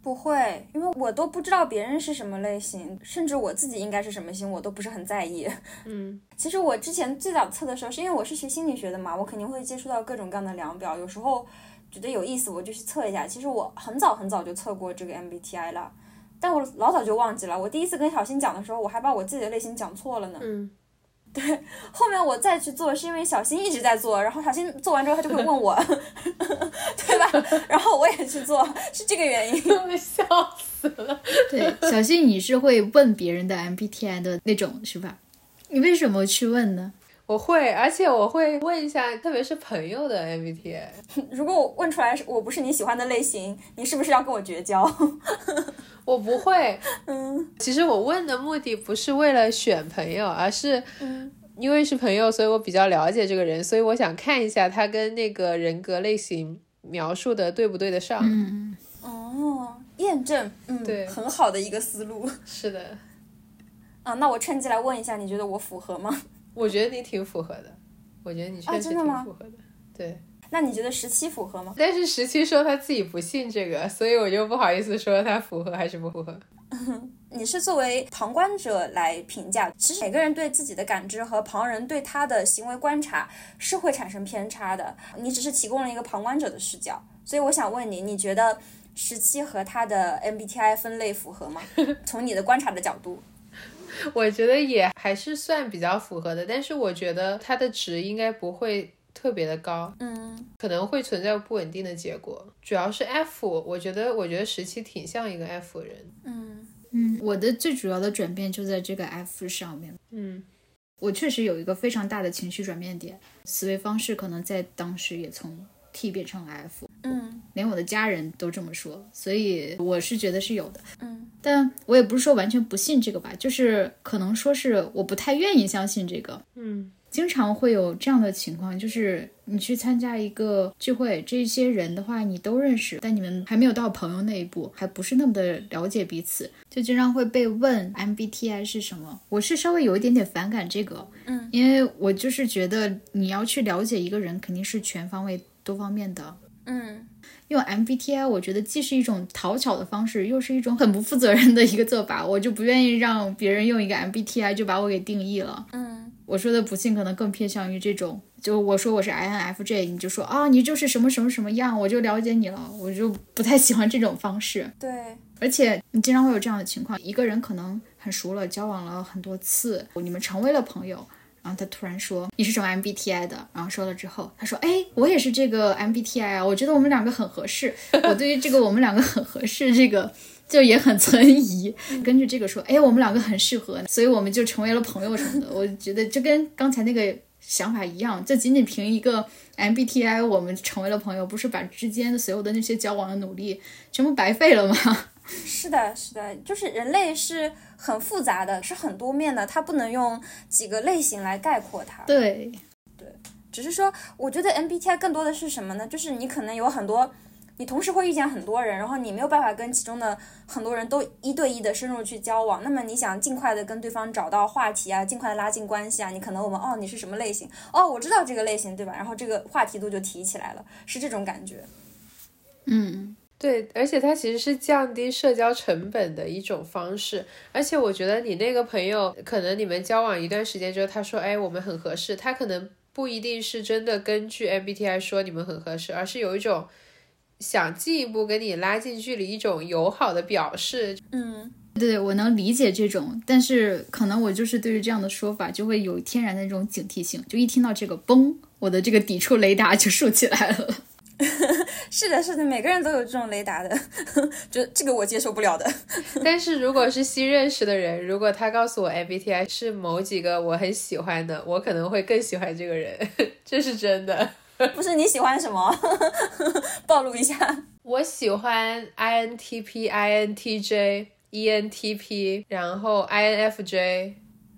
不会，因为我都不知道别人是什么类型，甚至我自己应该是什么型，我都不是很在意。嗯，其实我之前最早测的时候，是因为我是学心理学的嘛，我肯定会接触到各种各样的量表，有时候觉得有意思，我就去测一下。其实我很早很早就测过这个 MBTI 了，但我老早就忘记了。我第一次跟小新讲的时候，我还把我自己的类型讲错了呢。嗯。对，后面我再去做，是因为小新一直在做，然后小新做完之后，他就会问我，对吧？然后我也去做，是这个原因。笑死了。对，小新，你是会问别人的 MBTI 的那种是吧？你为什么去问呢？我会，而且我会问一下，特别是朋友的 MBTI。如果我问出来我不是你喜欢的类型，你是不是要跟我绝交？我不会，嗯，其实我问的目的不是为了选朋友，而是，因为是朋友，所以我比较了解这个人，所以我想看一下他跟那个人格类型描述的对不对得上。嗯，哦，验证，嗯，对，很好的一个思路。是的，啊，那我趁机来问一下，你觉得我符合吗？我觉得你挺符合的，我觉得你确实挺符合的，对。那你觉得十七符合吗？但是十七说他自己不信这个，所以我就不好意思说他符合还是不符合。你是作为旁观者来评价，其实每个人对自己的感知和旁人对他的行为观察是会产生偏差的。你只是提供了一个旁观者的视角，所以我想问你，你觉得十七和他的 MBTI 分类符合吗？从你的观察的角度，我觉得也还是算比较符合的，但是我觉得他的值应该不会。特别的高，嗯，可能会存在不稳定的结果。主要是 F，我觉得，我觉得十七挺像一个 F 人，嗯。嗯，我的最主要的转变就在这个 F 上面，嗯，我确实有一个非常大的情绪转变点，思维方式可能在当时也从 T 变成 F，嗯，连我的家人都这么说，所以我是觉得是有的，嗯，但我也不是说完全不信这个吧，就是可能说是我不太愿意相信这个，嗯。经常会有这样的情况，就是你去参加一个聚会，这些人的话你都认识，但你们还没有到朋友那一步，还不是那么的了解彼此，就经常会被问 MBTI 是什么。我是稍微有一点点反感这个，嗯，因为我就是觉得你要去了解一个人，肯定是全方位、多方面的，嗯。用 MBTI，我觉得既是一种讨巧的方式，又是一种很不负责任的一个做法。我就不愿意让别人用一个 MBTI 就把我给定义了，嗯。我说的不幸可能更偏向于这种，就我说我是 INFJ，你就说啊，你就是什么什么什么样，我就了解你了，我就不太喜欢这种方式。对，而且你经常会有这样的情况，一个人可能很熟了，交往了很多次，你们成为了朋友，然后他突然说你是什么 MBTI 的，然后说了之后，他说，哎，我也是这个 MBTI 啊，我觉得我们两个很合适。我对于这个我们两个很合适这个。就也很存疑，根据这个说，哎，我们两个很适合，所以我们就成为了朋友什么的。我觉得就跟刚才那个想法一样，就仅仅凭一个 MBTI，我们成为了朋友，不是把之间的所有的那些交往的努力全部白费了吗？是的，是的，就是人类是很复杂的，是很多面的，它不能用几个类型来概括它。对，对，只是说，我觉得 MBTI 更多的是什么呢？就是你可能有很多。你同时会遇见很多人，然后你没有办法跟其中的很多人都一对一的深入去交往。那么你想尽快的跟对方找到话题啊，尽快的拉近关系啊，你可能我们哦，你是什么类型？哦，我知道这个类型，对吧？然后这个话题度就提起来了，是这种感觉。嗯，对，而且它其实是降低社交成本的一种方式。而且我觉得你那个朋友，可能你们交往一段时间之后，他说，哎，我们很合适，他可能不一定是真的根据 MBTI 说你们很合适，而是有一种想进一步跟你拉近距离，一种友好的表示。嗯，对，我能理解这种，但是可能我就是对于这样的说法，就会有天然的那种警惕性，就一听到这个嘣，我的这个抵触雷达就竖起来了。是的，是的，每个人都有这种雷达的，就这个我接受不了的。但是如果是新认识的人，如果他告诉我 MBTI 是某几个我很喜欢的，我可能会更喜欢这个人，这是真的。不是你喜欢什么？暴露一下。我喜欢 INTP、INTJ、ENTP，然后 INFJ。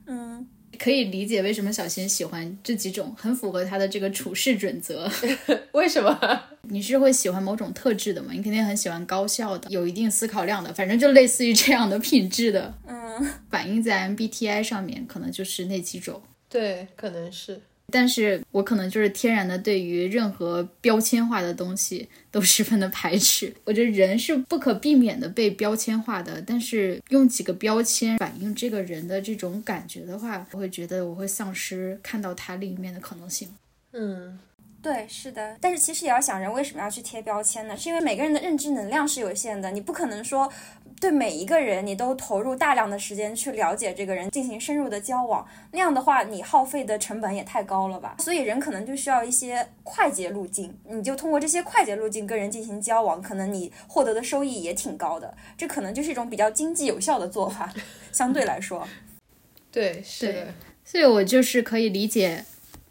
嗯。可以理解为什么小新喜欢这几种，很符合他的这个处事准则。为什么？你是会喜欢某种特质的吗？你肯定很喜欢高效的，有一定思考量的，反正就类似于这样的品质的。嗯，反映在 MBTI 上面，可能就是那几种。对，可能是。但是我可能就是天然的对于任何标签化的东西都十分的排斥。我觉得人是不可避免的被标签化的，但是用几个标签反映这个人的这种感觉的话，我会觉得我会丧失看到他另一面的可能性。嗯。对，是的，但是其实也要想，人为什么要去贴标签呢？是因为每个人的认知能量是有限的，你不可能说对每一个人你都投入大量的时间去了解这个人，进行深入的交往，那样的话你耗费的成本也太高了吧？所以人可能就需要一些快捷路径，你就通过这些快捷路径跟人进行交往，可能你获得的收益也挺高的，这可能就是一种比较经济有效的做法，相对来说。对，是的，所以我就是可以理解。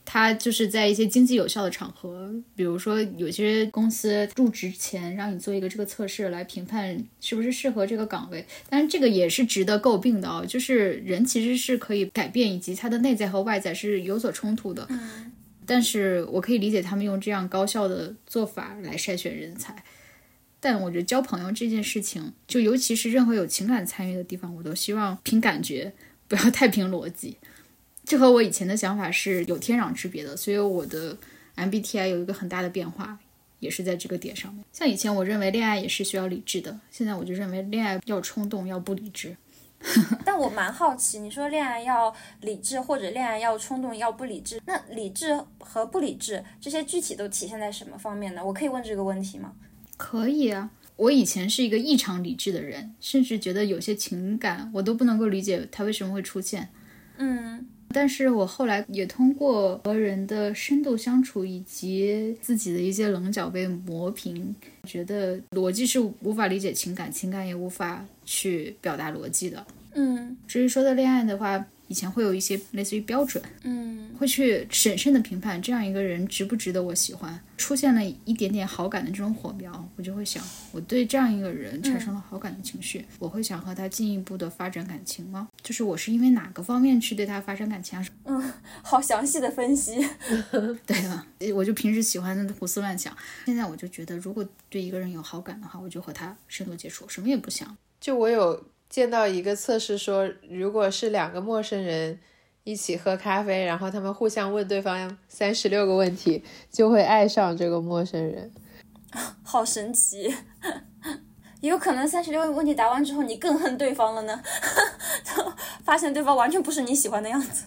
他就是在一些经济有效的场合，比如说有些公司入职前让你做一个这个测试来评判是不是适合这个岗位，但是这个也是值得诟病的哦，就是人其实是可以改变，以及他的内在和外在是有所冲突的。嗯，但是我可以理解他们用这样高效的做法来筛选人才，但我觉得交朋友这件事情，就尤其是任何有情感参与的地方，我都希望凭感觉，不要太凭逻辑。这和我以前的想法是有天壤之别的，所以我的 MBTI 有一个很大的变化，也是在这个点上面。像以前我认为恋爱也是需要理智的，现在我就认为恋爱要冲动，要不理智。但我蛮好奇，你说恋爱要理智，或者恋爱要冲动，要不理智，那理智和不理智这些具体都体现在什么方面呢？我可以问这个问题吗？可以啊，我以前是一个异常理智的人，甚至觉得有些情感我都不能够理解它为什么会出现。嗯。但是我后来也通过和人的深度相处，以及自己的一些棱角被磨平，觉得逻辑是无法理解情感，情感也无法去表达逻辑的。嗯，至于说到恋爱的话。以前会有一些类似于标准，嗯，会去审慎的评判这样一个人值不值得我喜欢。出现了一点点好感的这种火苗，我就会想，我对这样一个人产生了好感的情绪，我会想和他进一步的发展感情吗？就是我是因为哪个方面去对他发展感情？嗯，好详细的分析。对了，我就平时喜欢胡思乱想，现在我就觉得，如果对一个人有好感的话，我就和他深度接触，什么也不想。就我有。见到一个测试说，如果是两个陌生人一起喝咖啡，然后他们互相问对方三十六个问题，就会爱上这个陌生人。好神奇！也 有可能三十六个问题答完之后，你更恨对方了呢？发现对方完全不是你喜欢的样子。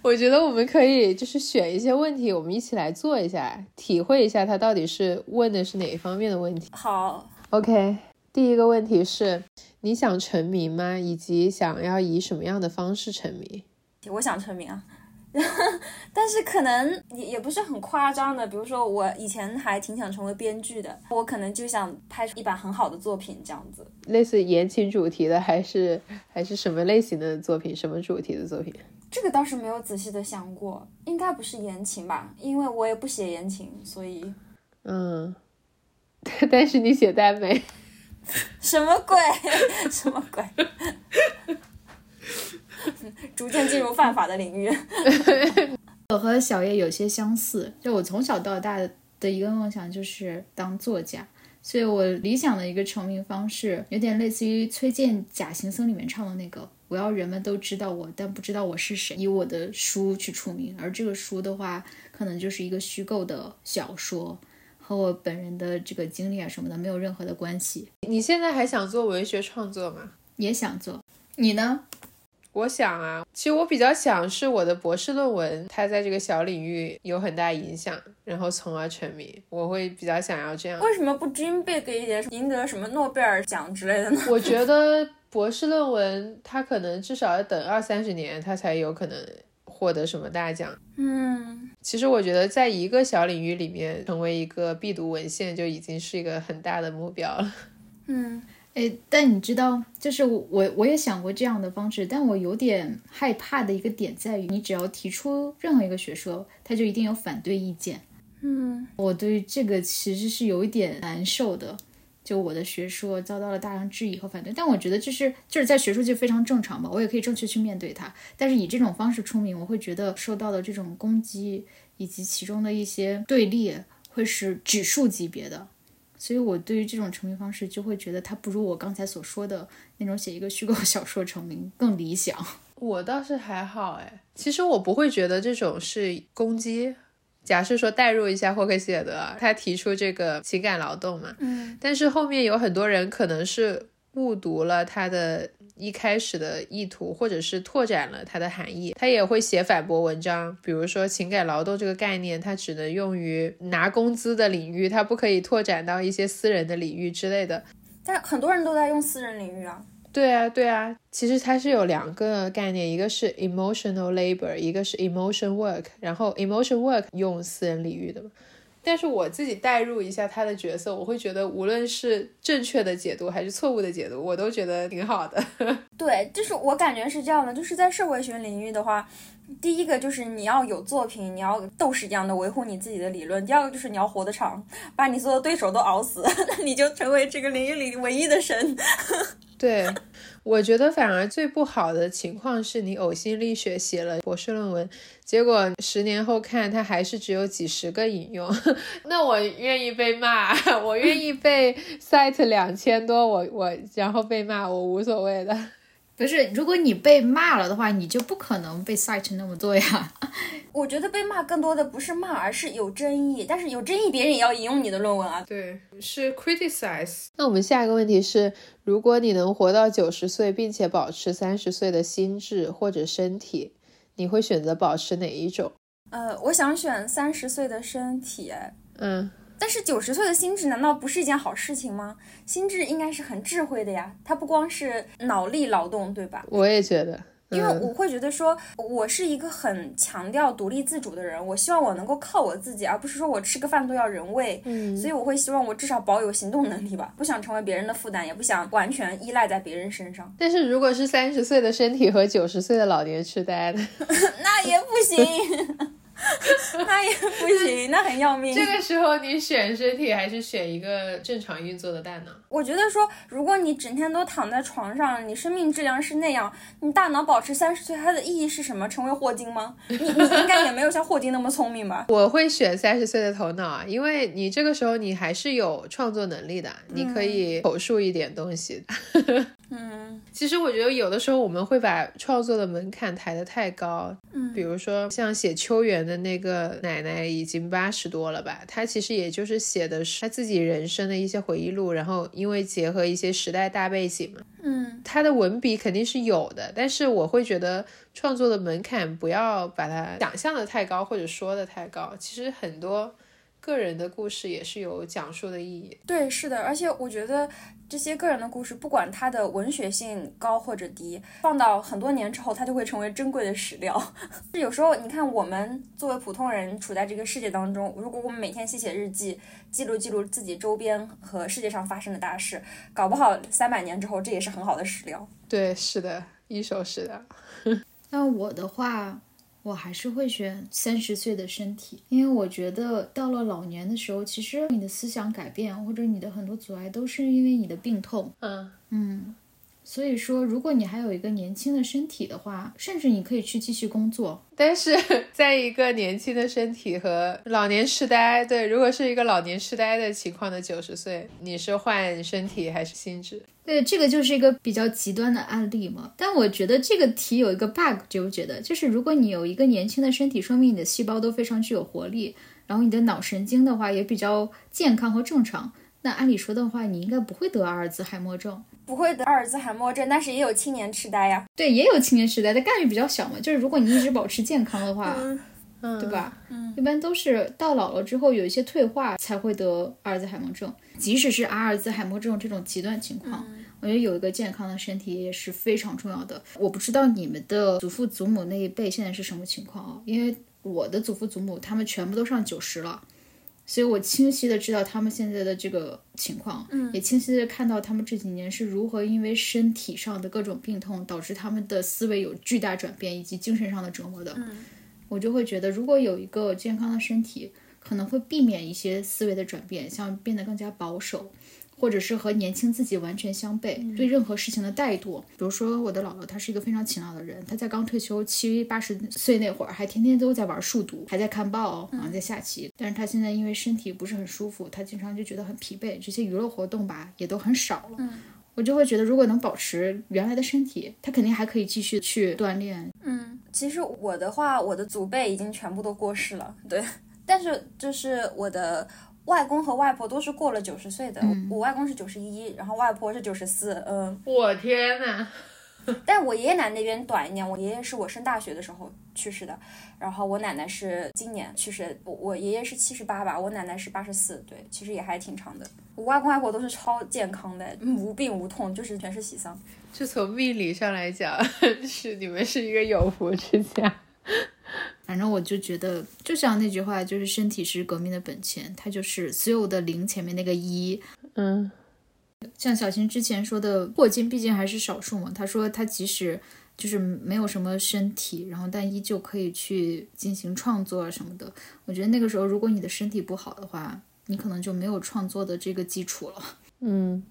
我觉得我们可以就是选一些问题，我们一起来做一下，体会一下他到底是问的是哪一方面的问题。好，OK。第一个问题是。你想成名吗？以及想要以什么样的方式成名？我想成名啊，但是可能也也不是很夸张的。比如说，我以前还挺想成为编剧的，我可能就想拍出一版很好的作品，这样子。类似言情主题的，还是还是什么类型的作品？什么主题的作品？这个倒是没有仔细的想过，应该不是言情吧？因为我也不写言情，所以嗯，但是你写耽美。什么鬼？什么鬼？逐渐进入犯法的领域。我和小叶有些相似，就我从小到大的一个梦想就是当作家，所以我理想的一个成名方式有点类似于崔健《假行僧》里面唱的那个：“我要人们都知道我，但不知道我是谁，以我的书去出名。”而这个书的话，可能就是一个虚构的小说。和我本人的这个经历啊什么的没有任何的关系。你现在还想做文学创作吗？也想做，你呢？我想啊，其实我比较想是我的博士论文，它在这个小领域有很大影响，然后从而成名。我会比较想要这样。为什么不 dream big 一点，赢得什么诺贝尔奖之类的呢？我觉得博士论文它可能至少要等二三十年，它才有可能获得什么大奖。嗯，其实我觉得在一个小领域里面成为一个必读文献就已经是一个很大的目标了。嗯。哎，但你知道，就是我我也想过这样的方式，但我有点害怕的一个点在于，你只要提出任何一个学说，他就一定有反对意见。嗯，我对这个其实是有一点难受的，就我的学说遭到了大量质疑和反对。但我觉得这是就是在学术界非常正常吧，我也可以正确去面对它。但是以这种方式出名，我会觉得受到的这种攻击以及其中的一些对立，会是指数级别的。所以，我对于这种成名方式，就会觉得它不如我刚才所说的那种写一个虚构小说成名更理想。我倒是还好哎，其实我不会觉得这种是攻击。假设说代入一下霍克希尔德，他提出这个情感劳动嘛，嗯，但是后面有很多人可能是误读了他的。一开始的意图，或者是拓展了它的含义，他也会写反驳文章。比如说，情感劳动这个概念，它只能用于拿工资的领域，它不可以拓展到一些私人的领域之类的。但很多人都在用私人领域啊。对啊，对啊。其实它是有两个概念，一个是 emotional labor，一个是 emotion work。然后 emotion work 用私人领域的嘛。但是我自己代入一下他的角色，我会觉得无论是正确的解读还是错误的解读，我都觉得挺好的。对，就是我感觉是这样的，就是在社会学领域的话，第一个就是你要有作品，你要斗士一样的维护你自己的理论；第二个就是你要活得长，把你所有对手都熬死，那你就成为这个领域里唯一的神。对，我觉得反而最不好的情况是你呕心沥血写了博士论文，结果十年后看它还是只有几十个引用，那我愿意被骂，我愿意被 cite 两千多，我我然后被骂，我无所谓的。不是，如果你被骂了的话，你就不可能被 cite 那么多呀。我觉得被骂更多的不是骂，而是有争议。但是有争议，别人也要引用你的论文啊。对，是 criticize。那我们下一个问题是：如果你能活到九十岁，并且保持三十岁的心智或者身体，你会选择保持哪一种？呃，我想选三十岁的身体。嗯。但是九十岁的心智难道不是一件好事情吗？心智应该是很智慧的呀，它不光是脑力劳动，对吧？我也觉得，因为我会觉得说，我是一个很强调独立自主的人，我希望我能够靠我自己，而不是说我吃个饭都要人喂。嗯，所以我会希望我至少保有行动能力吧，不想成为别人的负担，也不想完全依赖在别人身上。但是如果是三十岁的身体和九十岁的老年痴呆呢？那也不行。那也不行，那很要命。这个时候你选身体还是选一个正常运作的大脑？我觉得说，如果你整天都躺在床上，你生命质量是那样，你大脑保持三十岁，它的意义是什么？成为霍金吗？你你应该也没有像霍金那么聪明吧？我会选三十岁的头脑啊，因为你这个时候你还是有创作能力的，你可以口述一点东西。嗯，其实我觉得有的时候我们会把创作的门槛抬得太高。嗯，比如说像写秋园的那个奶奶已经八十多了吧，她其实也就是写的是她自己人生的一些回忆录，然后因为结合一些时代大背景嘛，嗯，她的文笔肯定是有的，但是我会觉得创作的门槛不要把它想象的太高或者说的太高，其实很多个人的故事也是有讲述的意义。对，是的，而且我觉得。这些个人的故事，不管它的文学性高或者低，放到很多年之后，它就会成为珍贵的史料。有时候，你看我们作为普通人处在这个世界当中，如果我们每天写写日记，记录记录自己周边和世界上发生的大事，搞不好三百年之后，这也是很好的史料。对，是的，一手是的。那我的话。我还是会选三十岁的身体，因为我觉得到了老年的时候，其实你的思想改变或者你的很多阻碍都是因为你的病痛。嗯。嗯，所以说，如果你还有一个年轻的身体的话，甚至你可以去继续工作。但是，在一个年轻的身体和老年痴呆，对，如果是一个老年痴呆的情况的九十岁，你是换身体还是心智？对，这个就是一个比较极端的案例嘛。但我觉得这个题有一个 bug，就我觉得，就是如果你有一个年轻的身体，说明你的细胞都非常具有活力，然后你的脑神经的话也比较健康和正常。那按理说的话，你应该不会得阿尔兹海默症。不会得阿尔兹海默症，但是也有青年痴呆呀。对，也有青年痴呆，但概率比较小嘛。就是如果你一直保持健康的话，对吧？嗯，一般都是到老了之后有一些退化才会得阿尔兹海默症。即使是阿尔兹海默症这种极端情况，我觉得有一个健康的身体也是非常重要的。我不知道你们的祖父祖母那一辈现在是什么情况啊？因为我的祖父祖母他们全部都上九十了。所以我清晰的知道他们现在的这个情况，嗯，也清晰的看到他们这几年是如何因为身体上的各种病痛导致他们的思维有巨大转变，以及精神上的折磨的。嗯，我就会觉得，如果有一个健康的身体，可能会避免一些思维的转变，像变得更加保守。或者是和年轻自己完全相悖，对任何事情的怠惰。比如说我的姥姥，她是一个非常勤劳的人，她在刚退休七八十岁那会儿，还天天都在玩数独，还在看报，然后在下棋。但是她现在因为身体不是很舒服，她经常就觉得很疲惫，这些娱乐活动吧也都很少了。我就会觉得，如果能保持原来的身体，她肯定还可以继续去锻炼。嗯，其实我的话，我的祖辈已经全部都过世了，对，但是就是我的。外公和外婆都是过了九十岁的，我外公是九十一，然后外婆是九十四，嗯，我天呐。但我爷爷奶奶那边短一点，我爷爷是我升大学的时候去世的，然后我奶奶是今年去世，我我爷爷是七十八吧，我奶奶是八十四，对，其实也还挺长的。我外公外婆都是超健康的，无病无痛，就是全是喜丧。就从命理上来讲，是你们是一个有福之家。反正我就觉得，就像那句话，就是身体是革命的本钱，它就是所有的零前面那个一。嗯，像小新之前说的，霍金毕竟还是少数嘛。他说他即使就是没有什么身体，然后但依旧可以去进行创作啊什么的。我觉得那个时候，如果你的身体不好的话，你可能就没有创作的这个基础了。嗯，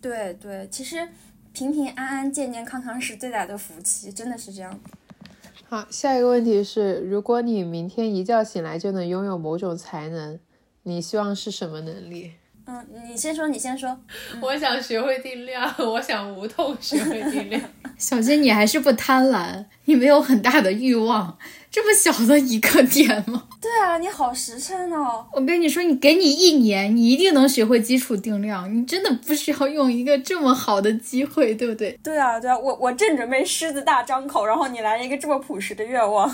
对对，其实平平安安、健健康康是最大的福气，真的是这样。好，下一个问题是：如果你明天一觉醒来就能拥有某种才能，你希望是什么能力？嗯，你先说，你先说。我想学会定量，我想无痛学会定量。小金，你还是不贪婪，你没有很大的欲望。这么小的一个点吗？对啊，你好实诚哦！我跟你说，你给你一年，你一定能学会基础定量。你真的不需要用一个这么好的机会，对不对？对啊，对啊，我我正准备狮子大张口，然后你来一个这么朴实的愿望，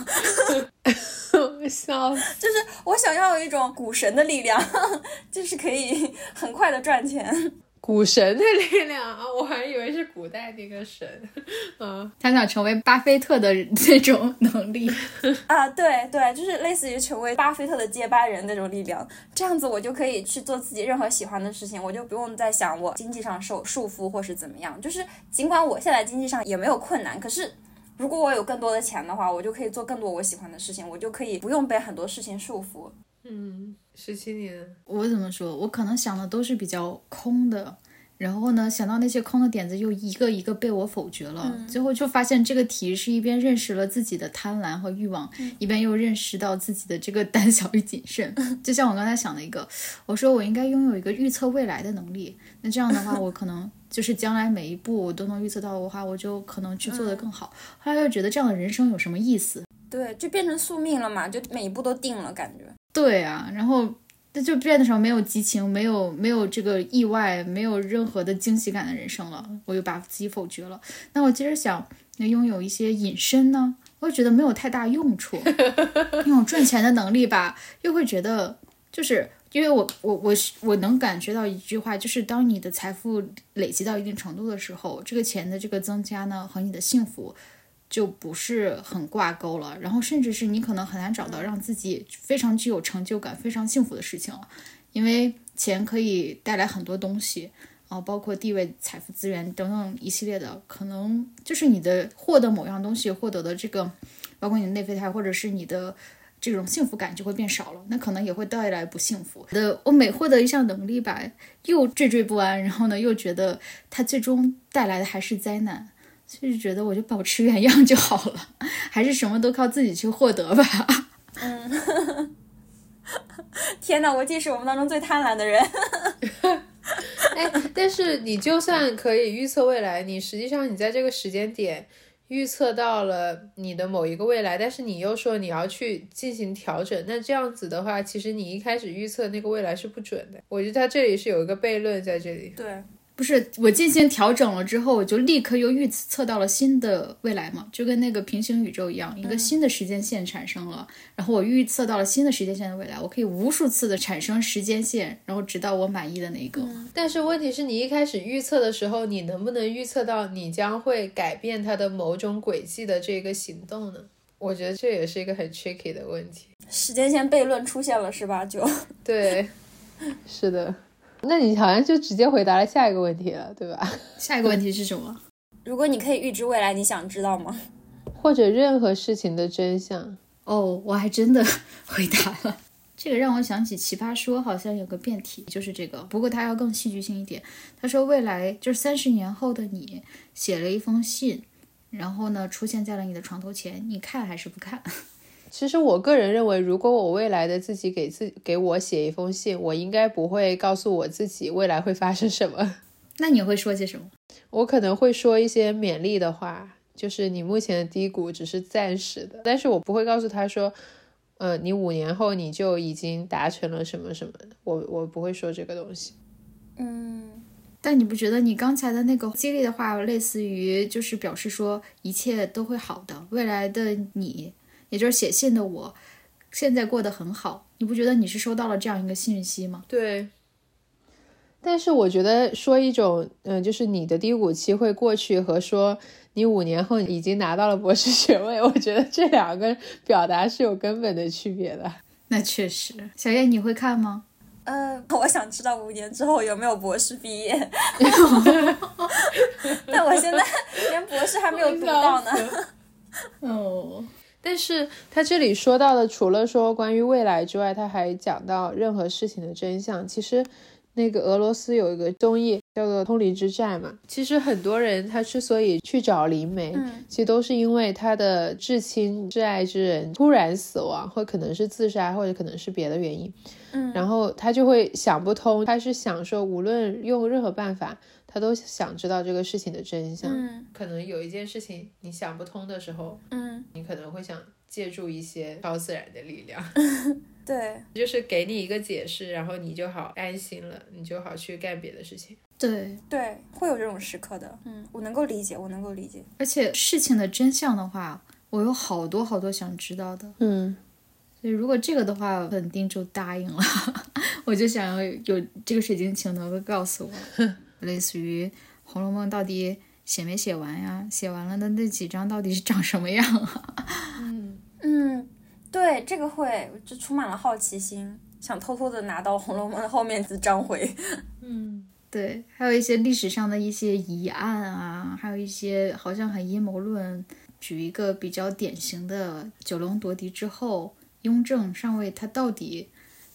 笑死！就是我想要有一种股神的力量，就是可以很快的赚钱。股神的力量啊，我还以为是古代那个神，嗯，他想成为巴菲特的那种能力 啊，对对，就是类似于成为巴菲特的接班人那种力量，这样子我就可以去做自己任何喜欢的事情，我就不用再想我经济上受束缚或是怎么样，就是尽管我现在经济上也没有困难，可是如果我有更多的钱的话，我就可以做更多我喜欢的事情，我就可以不用被很多事情束缚。嗯。十七年，我怎么说？我可能想的都是比较空的，然后呢，想到那些空的点子又一个一个被我否决了，最后就发现这个题是一边认识了自己的贪婪和欲望，一边又认识到自己的这个胆小与谨慎。就像我刚才想的一个，我说我应该拥有一个预测未来的能力，那这样的话，我可能 就是将来每一步我都能预测到的话，我就可能去做得更好。后来又觉得这样的人生有什么意思？对，就变成宿命了嘛，就每一步都定了，感觉。对啊，然后那就变得成没有激情，没有没有这个意外，没有任何的惊喜感的人生了。我又把自己否决了。那我接着想，那拥有一些隐身呢？我又觉得没有太大用处。那种赚钱的能力吧，又会觉得就是因为我我我我能感觉到一句话，就是当你的财富累积到一定程度的时候，这个钱的这个增加呢，和你的幸福。就不是很挂钩了，然后甚至是你可能很难找到让自己非常具有成就感、非常幸福的事情了，因为钱可以带来很多东西，啊，包括地位、财富、资源等等一系列的，可能就是你的获得某样东西获得的这个，包括你的内啡肽或者是你的。这种幸福感就会变少了，那可能也会带来不幸福的。我每获得一项能力吧，又惴惴不安，然后呢，又觉得它最终带来的还是灾难，所以觉得我就保持原样就好了，还是什么都靠自己去获得吧。嗯，天哪，我既是我们当中最贪婪的人。哎，但是你就算可以预测未来，你实际上你在这个时间点。预测到了你的某一个未来，但是你又说你要去进行调整，那这样子的话，其实你一开始预测那个未来是不准的。我觉得他这里是有一个悖论在这里。对。不是我进行调整了之后，我就立刻又预测到了新的未来嘛，就跟那个平行宇宙一样，一个新的时间线产生了，然后我预测到了新的时间线的未来，我可以无数次的产生时间线，然后直到我满意的那一个。但是问题是你一开始预测的时候，你能不能预测到你将会改变它的某种轨迹的这个行动呢？我觉得这也是一个很 tricky 的问题。时间线悖论出现了是吧？就对，是的。那你好像就直接回答了下一个问题了，对吧？下一个问题是什么？如果你可以预知未来，你想知道吗？或者任何事情的真相？哦，我还真的 回答了。这个让我想起《奇葩说》，好像有个辩题就是这个，不过它要更戏剧性一点。他说未来就是三十年后的你写了一封信，然后呢出现在了你的床头前，你看还是不看？其实我个人认为，如果我未来的自己给自给我写一封信，我应该不会告诉我自己未来会发生什么。那你会说些什么？我可能会说一些勉励的话，就是你目前的低谷只是暂时的，但是我不会告诉他说，呃，你五年后你就已经达成了什么什么。我我不会说这个东西。嗯，但你不觉得你刚才的那个激励的话，类似于就是表示说一切都会好的，未来的你。也就是写信的我，现在过得很好，你不觉得你是收到了这样一个信息吗？对。但是我觉得说一种，嗯，就是你的低谷期会过去，和说你五年后已经拿到了博士学位，我觉得这两个表达是有根本的区别的。那确实，小叶你会看吗？呃，我想知道五年之后有没有博士毕业。但我现在连博士还没有读到呢。哦。但是他这里说到的，除了说关于未来之外，他还讲到任何事情的真相。其实，那个俄罗斯有一个综艺叫做《通灵之战》嘛。其实很多人他之所以去找灵媒，其实都是因为他的至亲、至爱之人突然死亡，或可能是自杀，或者可能是别的原因。嗯，然后他就会想不通，他是想说，无论用任何办法。他都想知道这个事情的真相。嗯，可能有一件事情你想不通的时候，嗯，你可能会想借助一些超自然的力量。对，就是给你一个解释，然后你就好安心了，你就好去干别的事情。对对，会有这种时刻的。嗯，我能够理解，我能够理解。而且事情的真相的话，我有好多好多想知道的。嗯，所以如果这个的话，肯定就答应了。我就想要有这个水晶球能够告诉我。类似于《红楼梦》到底写没写完呀？写完了的那几章到底是长什么样啊？对，这个会就充满了好奇心，想偷偷的拿到《红楼梦》的后面几章回。嗯，对，还有一些历史上的一些疑案啊，还有一些好像很阴谋论。举一个比较典型的，九龙夺嫡之后，雍正上位，他到底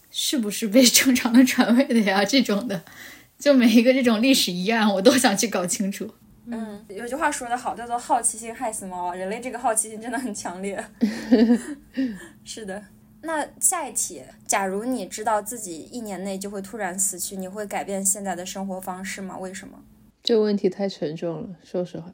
是不是被正常的传位的呀？这种的。就每一个这种历史疑案，我都想去搞清楚。嗯，有句话说得好，叫做“好奇心害死猫”。人类这个好奇心真的很强烈。是的。那下一题，假如你知道自己一年内就会突然死去，你会改变现在的生活方式吗？为什么？这个问题太沉重了，说实话。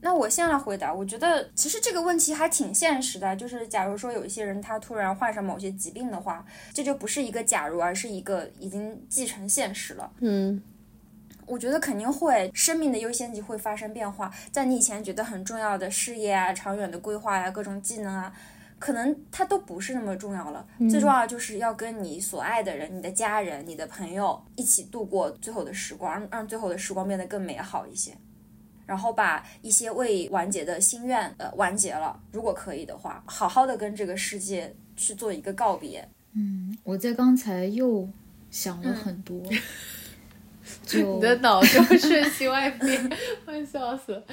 那我先来回答。我觉得其实这个问题还挺现实的，就是假如说有一些人他突然患上某些疾病的话，这就不是一个假如，而是一个已经既成现实了。嗯，我觉得肯定会，生命的优先级会发生变化，在你以前觉得很重要的事业啊、长远的规划呀、各种技能啊，可能它都不是那么重要了。最重要就是要跟你所爱的人、你的家人、你的朋友一起度过最后的时光，让让最后的时光变得更美好一些。然后把一些未完结的心愿，呃，完结了。如果可以的话，好好的跟这个世界去做一个告别。嗯，我在刚才又想了很多，就 你的脑中瞬息万变，我笑死了。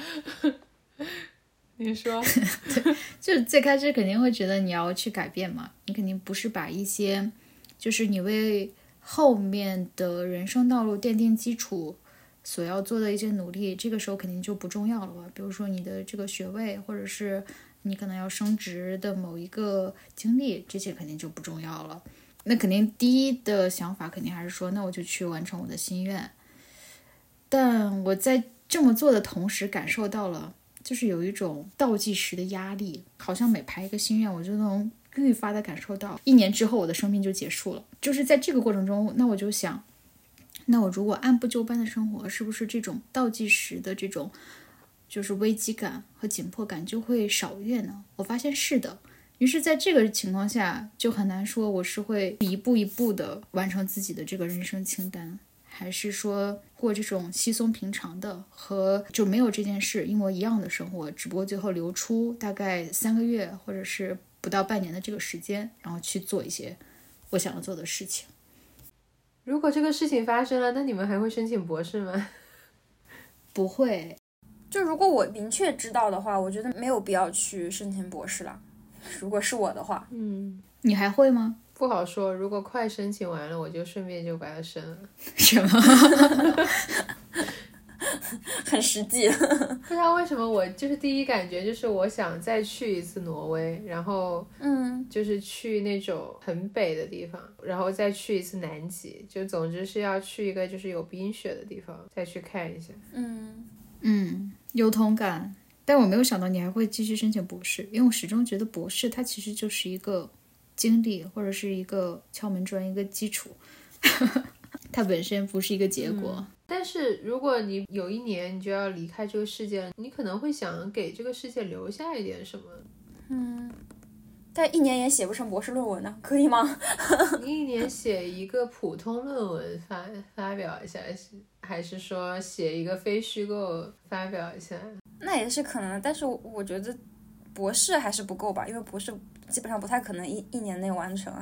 你说，就最开始肯定会觉得你要去改变嘛，你肯定不是把一些，就是你为后面的人生道路奠定基础所要做的一些努力，这个时候肯定就不重要了吧？比如说你的这个学位，或者是你可能要升职的某一个经历，这些肯定就不重要了。那肯定第一的想法肯定还是说，那我就去完成我的心愿。但我在这么做的同时，感受到了。就是有一种倒计时的压力，好像每排一个心愿，我就能愈发的感受到一年之后我的生命就结束了。就是在这个过程中，那我就想，那我如果按部就班的生活，是不是这种倒计时的这种就是危机感和紧迫感就会少一点呢？我发现是的。于是，在这个情况下，就很难说我是会一步一步的完成自己的这个人生清单。还是说过这种稀松平常的和就没有这件事一模一样的生活，只不过最后留出大概三个月或者是不到半年的这个时间，然后去做一些我想要做的事情。如果这个事情发生了，那你们还会申请博士吗？不会。就如果我明确知道的话，我觉得没有必要去申请博士了。如果是我的话，嗯，你还会吗？不好说，如果快申请完了，我就顺便就把它申了。什么？很实际。不知道为什么，我就是第一感觉就是我想再去一次挪威，然后嗯，就是去那种很北的地方，然后再去一次南极，就总之是要去一个就是有冰雪的地方，再去看一下。嗯嗯，有同感。但我没有想到你还会继续申请博士，因为我始终觉得博士它其实就是一个。经历或者是一个敲门砖，一个基础，它本身不是一个结果。但是如果你有一年你就要离开这个世界，你可能会想给这个世界留下一点什么。嗯，但一年也写不成博士论文呢，可以吗？你一年写一个普通论文发发表一下，还是说写一个非虚构发表一下？那也是可能，但是我觉得博士还是不够吧，因为博士。基本上不太可能一一年内完成，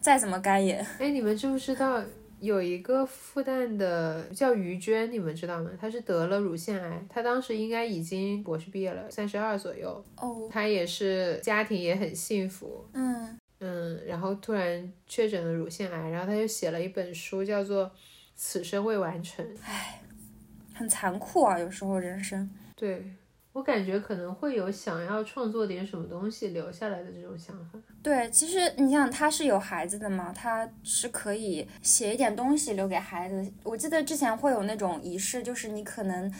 再怎么干也。哎，你们知不知道有一个复旦的叫于娟，你们知道吗？她是得了乳腺癌，她当时应该已经博士毕业了，三十二左右。哦，她也是家庭也很幸福。嗯嗯，然后突然确诊了乳腺癌，然后她就写了一本书，叫做《此生未完成》。唉，很残酷啊，有时候人生。对。我感觉可能会有想要创作点什么东西留下来的这种想法。对，其实你想，他是有孩子的嘛，他是可以写一点东西留给孩子。我记得之前会有那种仪式，就是你可能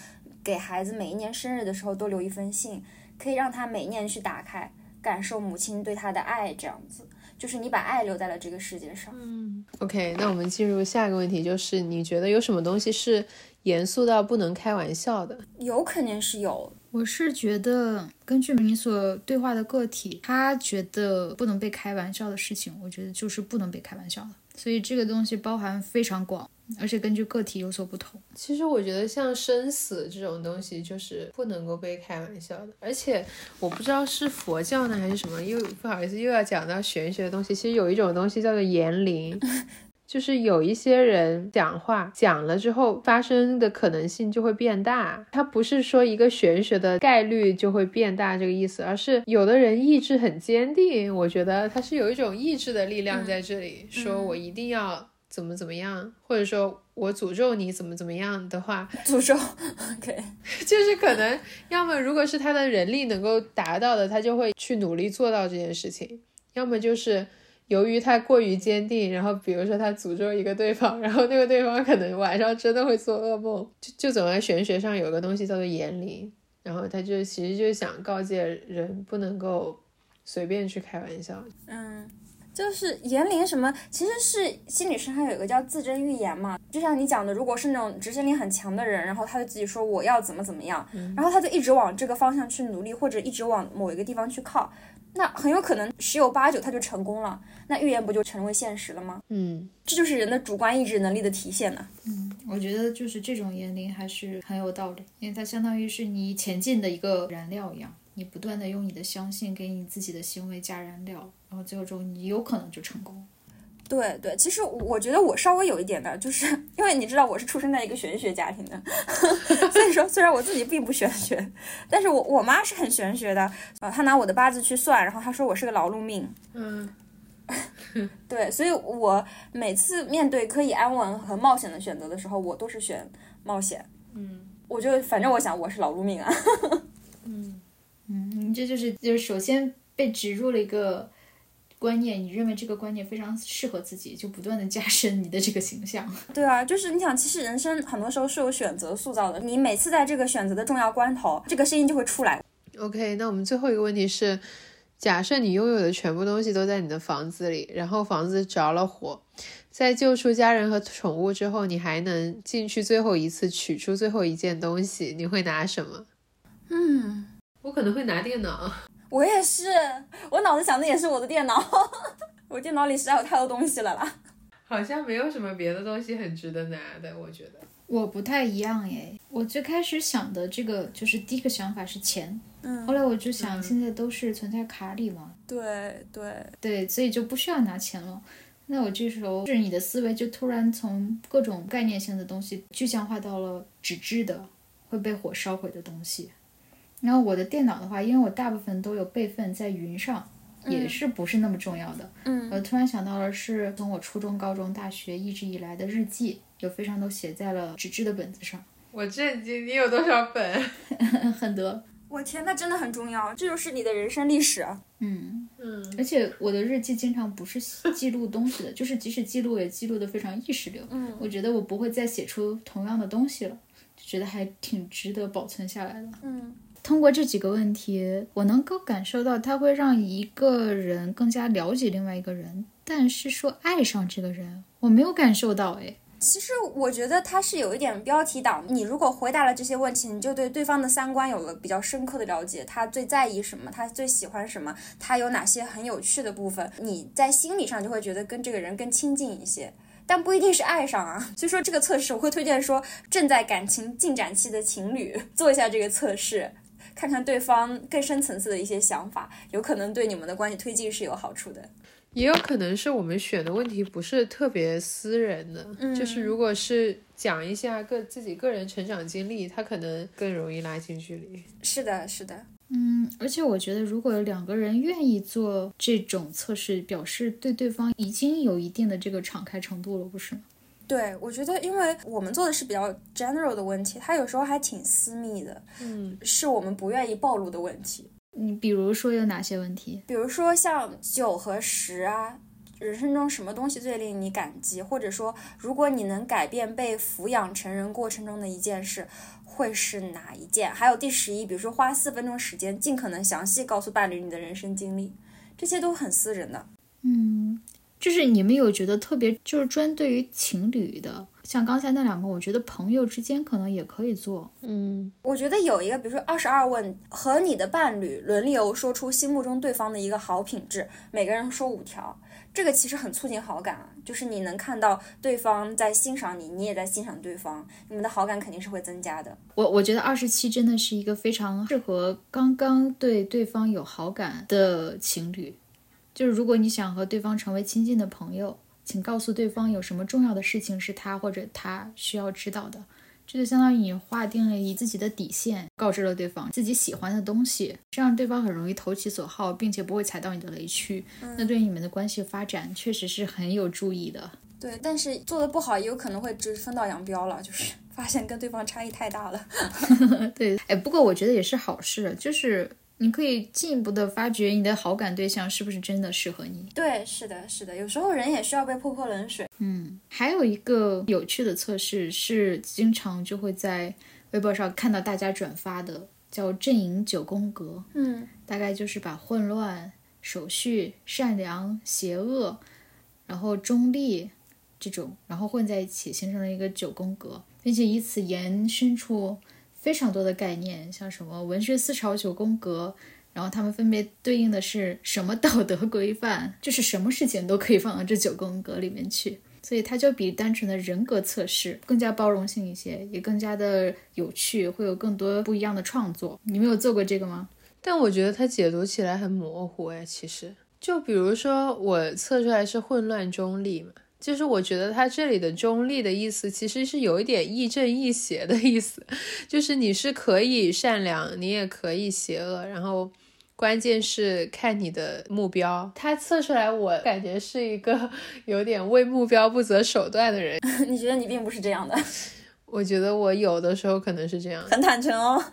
给孩子每一年生日的时候都留一封信，可以让他每年去打开，感受母亲对他的爱，这样子，就是你把爱留在了这个世界上。嗯，OK，那我们进入下一个问题，就是你觉得有什么东西是严肃到不能开玩笑的？有，肯定是有。我是觉得，根据你所对话的个体，他觉得不能被开玩笑的事情，我觉得就是不能被开玩笑的。所以这个东西包含非常广，而且根据个体有所不同。其实我觉得像生死这种东西，就是不能够被开玩笑的。而且我不知道是佛教呢还是什么，又不好意思又要讲到玄学的东西。其实有一种东西叫做言灵。就是有一些人讲话讲了之后发生的可能性就会变大，它不是说一个玄学的概率就会变大这个意思，而是有的人意志很坚定，我觉得他是有一种意志的力量在这里，说我一定要怎么怎么样，或者说我诅咒你怎么怎么样的话，诅咒，OK，就是可能要么如果是他的人力能够达到的，他就会去努力做到这件事情，要么就是。由于他过于坚定，然后比如说他诅咒一个对方，然后那个对方可能晚上真的会做噩梦，就就总在玄学上有个东西叫做言灵，然后他就其实就是想告诫人不能够随便去开玩笑。嗯，就是言灵什么，其实是心理学上有一个叫自证预言嘛，就像你讲的，如果是那种执行力很强的人，然后他就自己说我要怎么怎么样，然后他就一直往这个方向去努力，或者一直往某一个地方去靠。那很有可能十有八九他就成功了，那预言不就成为现实了吗？嗯，这就是人的主观意志能力的体现呢。嗯，我觉得就是这种言灵还是很有道理，因为它相当于是你前进的一个燃料一样，你不断的用你的相信给你自己的行为加燃料，然后最后终你有可能就成功。对对，其实我觉得我稍微有一点的，就是因为你知道我是出生在一个玄学家庭的，所以说虽然我自己并不玄学，但是我我妈是很玄学的，呃，她拿我的八字去算，然后她说我是个劳碌命，嗯，对，所以我每次面对可以安稳和冒险的选择的时候，我都是选冒险，嗯，我就反正我想我是劳碌命啊，嗯。嗯，这就是就是首先被植入了一个。观念，你认为这个观念非常适合自己，就不断的加深你的这个形象。对啊，就是你想，其实人生很多时候是有选择塑造的。你每次在这个选择的重要关头，这个声音就会出来。OK，那我们最后一个问题是：假设你拥有的全部东西都在你的房子里，然后房子着了火，在救出家人和宠物之后，你还能进去最后一次取出最后一件东西，你会拿什么？嗯，我可能会拿电脑。我也是，我脑子想的也是我的电脑，我电脑里实在有太多东西了啦。好像没有什么别的东西很值得拿的，我觉得。我不太一样诶，我最开始想的这个就是第一个想法是钱，嗯，后来我就想现在都是存在卡里嘛，对对对，所以就不需要拿钱了。那我这时候是你的思维就突然从各种概念性的东西具象化到了纸质的会被火烧毁的东西。然后我的电脑的话，因为我大部分都有备份在云上，也是不是那么重要的。嗯，我突然想到了，是从我初中、高中、大学一直以来的日记，有非常都写在了纸质的本子上。我震惊，你有多少本？很多。我天，那真的很重要，这就是你的人生历史。嗯嗯，而且我的日记经常不是记录东西的，就是即使记录也记录的非常意识流。嗯，我觉得我不会再写出同样的东西了，就觉得还挺值得保存下来的。嗯。通过这几个问题，我能够感受到它会让一个人更加了解另外一个人，但是说爱上这个人，我没有感受到。哎，其实我觉得他是有一点标题党。你如果回答了这些问题，你就对对方的三观有了比较深刻的了解，他最在意什么，他最喜欢什么，他有哪些很有趣的部分，你在心理上就会觉得跟这个人更亲近一些，但不一定是爱上啊。所以说这个测试我会推荐说正在感情进展期的情侣做一下这个测试。看看对方更深层次的一些想法，有可能对你们的关系推进是有好处的。也有可能是我们选的问题不是特别私人的，就是如果是讲一下个自己个人成长经历，他可能更容易拉近距离。是的，是的，嗯，而且我觉得如果两个人愿意做这种测试，表示对对方已经有一定的这个敞开程度了，不是吗？对，我觉得，因为我们做的是比较 general 的问题，它有时候还挺私密的，嗯，是我们不愿意暴露的问题。你比如说有哪些问题？比如说像九和十啊，人生中什么东西最令你感激？或者说，如果你能改变被抚养成人过程中的一件事，会是哪一件？还有第十一，比如说花四分钟时间，尽可能详细告诉伴侣你的人生经历，这些都很私人的。嗯。就是你们有觉得特别就是专对于情侣的，像刚才那两个，我觉得朋友之间可能也可以做。嗯，我觉得有一个，比如说二十二问，和你的伴侣轮流说出心目中对方的一个好品质，每个人说五条，这个其实很促进好感啊。就是你能看到对方在欣赏你，你也在欣赏对方，你们的好感肯定是会增加的。我我觉得二十七真的是一个非常适合刚刚对对方有好感的情侣。就是如果你想和对方成为亲近的朋友，请告诉对方有什么重要的事情是他或者他需要知道的。这就相当于你划定了以自己的底线，告知了对方自己喜欢的东西，这样对方很容易投其所好，并且不会踩到你的雷区。那对你们的关系发展确实是很有助益的。对，但是做的不好也有可能会只分道扬镳了，就是发现跟对方差异太大了。对，哎，不过我觉得也是好事，就是。你可以进一步的发掘你的好感对象是不是真的适合你。对，是的，是的，有时候人也需要被泼泼冷水。嗯，还有一个有趣的测试是经常就会在微博上看到大家转发的，叫阵营九宫格。嗯，大概就是把混乱、守序、善良、邪恶，然后中立这种，然后混在一起，形成了一个九宫格，并且以此延伸出。非常多的概念，像什么文学思潮九宫格，然后他们分别对应的是什么道德规范，就是什么事情都可以放到这九宫格里面去，所以它就比单纯的人格测试更加包容性一些，也更加的有趣，会有更多不一样的创作。你没有做过这个吗？但我觉得它解读起来很模糊哎，其实。就比如说我测出来是混乱中立，就是我觉得他这里的中立的意思其实是有一点亦正亦邪的意思，就是你是可以善良，你也可以邪恶，然后关键是看你的目标。他测出来我感觉是一个 有点为目标不择手段的人。你觉得你并不是这样的？我觉得我有的时候可能是这样，很坦诚哦。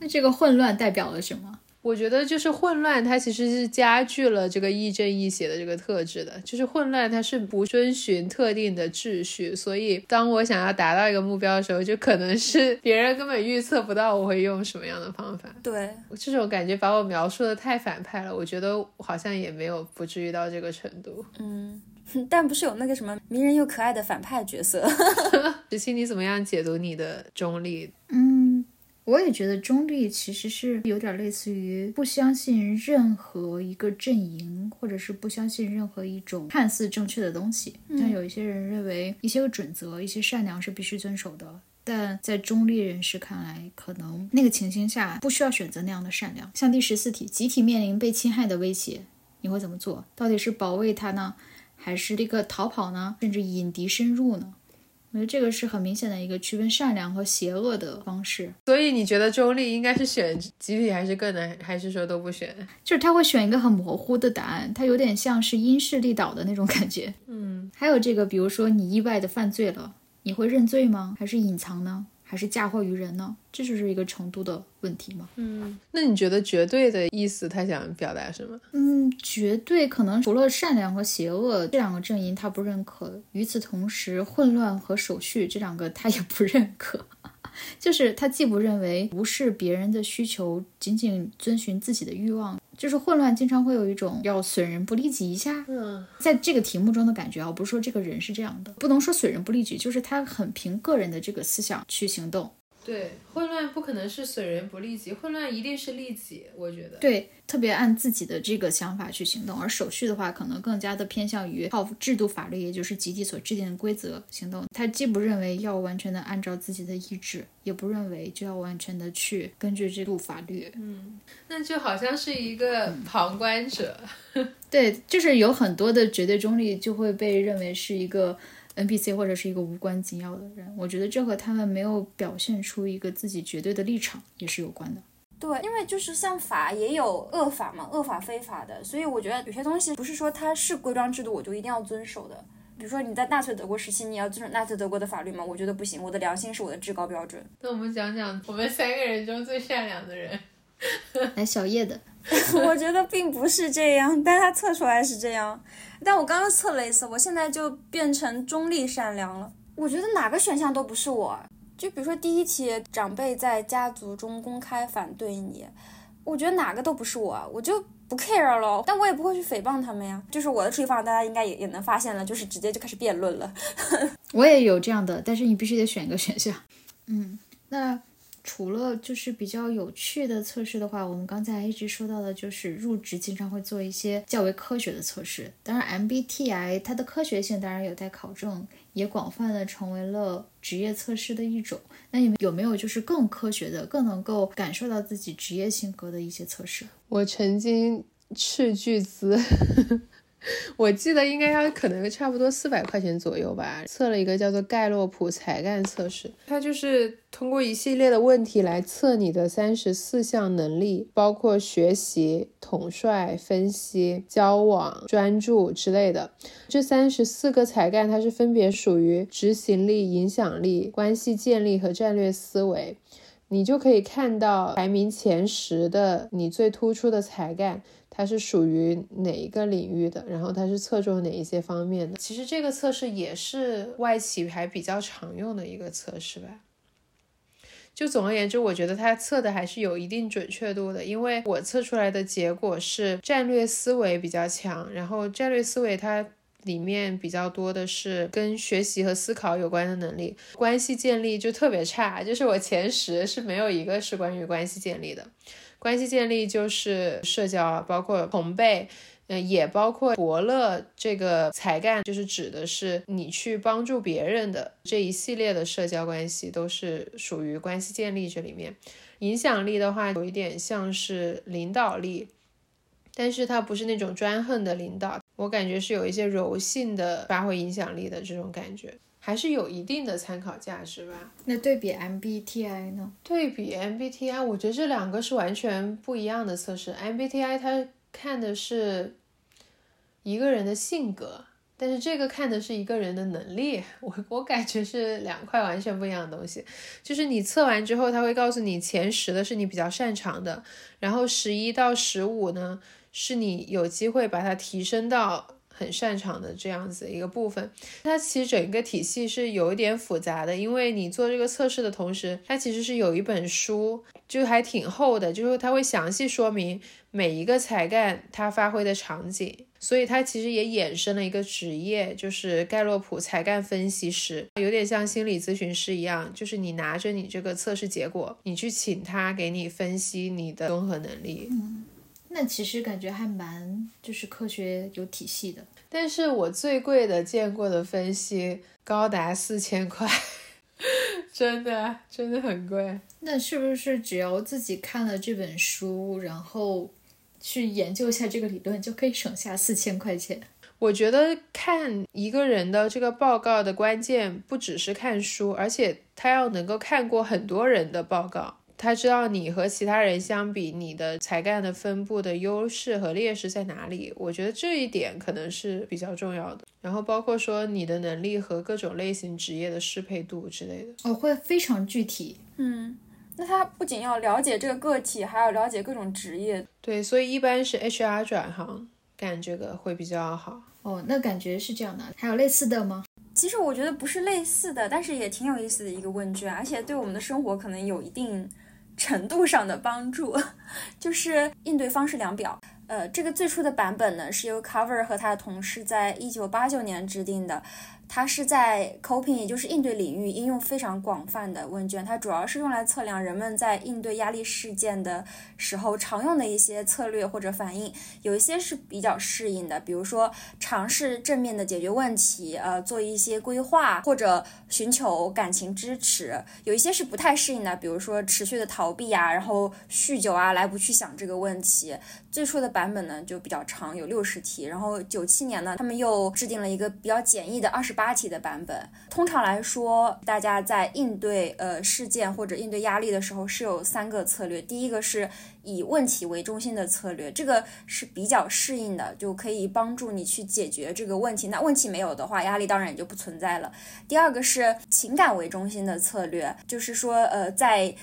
那这个混乱代表了什么？我觉得就是混乱，它其实是加剧了这个亦正亦邪的这个特质的。就是混乱，它是不遵循特定的秩序，所以当我想要达到一个目标的时候，就可能是别人根本预测不到我会用什么样的方法。对，这种感觉把我描述的太反派了，我觉得好像也没有不至于到这个程度。嗯，但不是有那个什么迷人又可爱的反派角色？子期，你怎么样解读你的中立？嗯。我也觉得中立其实是有点类似于不相信任何一个阵营，或者是不相信任何一种看似正确的东西。像有一些人认为一些个准则、一些善良是必须遵守的，但在中立人士看来，可能那个情形下不需要选择那样的善良。像第十四题，集体面临被侵害的威胁，你会怎么做？到底是保卫他呢，还是这个逃跑呢，甚至引敌深入呢？我觉得这个是很明显的一个区分善良和邪恶的方式。所以你觉得中立应该是选集体还是个人，还是说都不选？就是他会选一个很模糊的答案，他有点像是因势利导的那种感觉。嗯，还有这个，比如说你意外的犯罪了，你会认罪吗？还是隐藏呢？还是嫁祸于人呢？这就是一个程度的问题嘛。嗯，那你觉得绝对的意思他想表达什么？嗯，绝对可能除了善良和邪恶这两个阵营他不认可，与此同时混乱和手续这两个他也不认可。就是他既不认为无视别人的需求，仅仅遵循自己的欲望，就是混乱，经常会有一种要损人不利己一下。嗯，在这个题目中的感觉啊，不是说这个人是这样的，不能说损人不利己，就是他很凭个人的这个思想去行动。对，混乱不可能是损人不利己，混乱一定是利己。我觉得，对，特别按自己的这个想法去行动，而手续的话，可能更加的偏向于靠制度法律，也就是集体所制定的规则行动。他既不认为要完全的按照自己的意志，也不认为就要完全的去根据制度法律。嗯，那就好像是一个旁观者。对，就是有很多的绝对中立就会被认为是一个。NPC 或者是一个无关紧要的人，我觉得这和他们没有表现出一个自己绝对的立场也是有关的。对，因为就是像法也有恶法嘛，恶法非法的，所以我觉得有些东西不是说它是规章制度我就一定要遵守的。比如说你在纳粹德国时期，你要遵守纳粹德国的法律吗？我觉得不行，我的良心是我的至高标准。那我们讲讲我们三个人中最善良的人，来小叶的。我觉得并不是这样，但他测出来是这样。但我刚刚测了一次，我现在就变成中立善良了。我觉得哪个选项都不是我。就比如说第一题，长辈在家族中公开反对你，我觉得哪个都不是我，我就不 care 了。但我也不会去诽谤他们呀。就是我的处理方法，大家应该也也能发现了，就是直接就开始辩论了。我也有这样的，但是你必须得选一个选项。嗯，那。除了就是比较有趣的测试的话，我们刚才一直说到的就是入职经常会做一些较为科学的测试。当然，MBTI 它的科学性当然有待考证，也广泛的成为了职业测试的一种。那你们有没有就是更科学的、更能够感受到自己职业性格的一些测试？我曾经斥巨资。我记得应该要可能差不多四百块钱左右吧，测了一个叫做盖洛普才干测试，它就是通过一系列的问题来测你的三十四项能力，包括学习、统帅、分析、交往、专注之类的。这三十四个才干，它是分别属于执行力、影响力、关系建立和战略思维。你就可以看到排名前十的你最突出的才干。它是属于哪一个领域的？然后它是侧重哪一些方面的？其实这个测试也是外企还比较常用的一个测试吧。就总而言之，我觉得它测的还是有一定准确度的，因为我测出来的结果是战略思维比较强，然后战略思维它里面比较多的是跟学习和思考有关的能力，关系建立就特别差，就是我前十是没有一个是关于关系建立的。关系建立就是社交，包括同辈，嗯，也包括伯乐这个才干，就是指的是你去帮助别人的这一系列的社交关系，都是属于关系建立这里面。影响力的话，有一点像是领导力，但是他不是那种专横的领导，我感觉是有一些柔性的发挥影响力的这种感觉，还是有一定的参考价值吧。那对比 MBTI 呢？对比 MBTI，我觉得这两个是完全不一样的测试。MBTI 它看的是一个人的性格，但是这个看的是一个人的能力。我我感觉是两块完全不一样的东西。就是你测完之后，他会告诉你前十的是你比较擅长的，然后十一到十五呢。是你有机会把它提升到很擅长的这样子一个部分。它其实整个体系是有一点复杂的，因为你做这个测试的同时，它其实是有一本书，就还挺厚的，就是它会详细说明每一个才干它发挥的场景。所以它其实也衍生了一个职业，就是盖洛普才干分析师，有点像心理咨询师一样，就是你拿着你这个测试结果，你去请他给你分析你的综合能力。那其实感觉还蛮就是科学有体系的，但是我最贵的见过的分析高达四千块，真的真的很贵。那是不是只要自己看了这本书，然后去研究一下这个理论，就可以省下四千块钱？我觉得看一个人的这个报告的关键不只是看书，而且他要能够看过很多人的报告。他知道你和其他人相比，你的才干的分布的优势和劣势在哪里？我觉得这一点可能是比较重要的。然后包括说你的能力和各种类型职业的适配度之类的，哦，会非常具体。嗯，那他不仅要了解这个个体，还要了解各种职业。对，所以一般是 HR 转行干这个会比较好。哦，那感觉是这样的。还有类似的吗？其实我觉得不是类似的，但是也挺有意思的一个问卷，而且对我们的生活可能有一定。程度上的帮助，就是应对方式量表。呃，这个最初的版本呢，是由 Cover 和他的同事在一九八九年制定的。它是在 coping，也就是应对领域应用非常广泛的问卷。它主要是用来测量人们在应对压力事件的时候常用的一些策略或者反应。有一些是比较适应的，比如说尝试正面的解决问题，呃，做一些规划或者寻求感情支持。有一些是不太适应的，比如说持续的逃避啊，然后酗酒啊，来不去想这个问题。最初的版本呢就比较长，有六十题。然后九七年呢，他们又制定了一个比较简易的二十八题的版本。通常来说，大家在应对呃事件或者应对压力的时候是有三个策略。第一个是以问题为中心的策略，这个是比较适应的，就可以帮助你去解决这个问题。那问题没有的话，压力当然也就不存在了。第二个是情感为中心的策略，就是说呃在。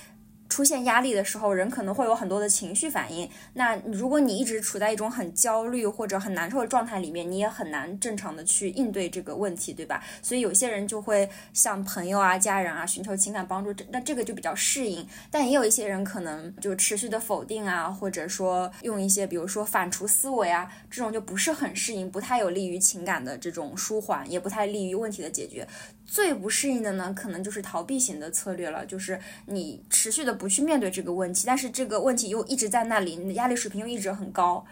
出现压力的时候，人可能会有很多的情绪反应。那如果你一直处在一种很焦虑或者很难受的状态里面，你也很难正常的去应对这个问题，对吧？所以有些人就会向朋友啊、家人啊寻求情感帮助，这那这个就比较适应。但也有一些人可能就持续的否定啊，或者说用一些比如说反刍思维啊，这种就不是很适应，不太有利于情感的这种舒缓，也不太利于问题的解决。最不适应的呢，可能就是逃避型的策略了，就是你持续的不去面对这个问题，但是这个问题又一直在那里，你的压力水平又一直很高。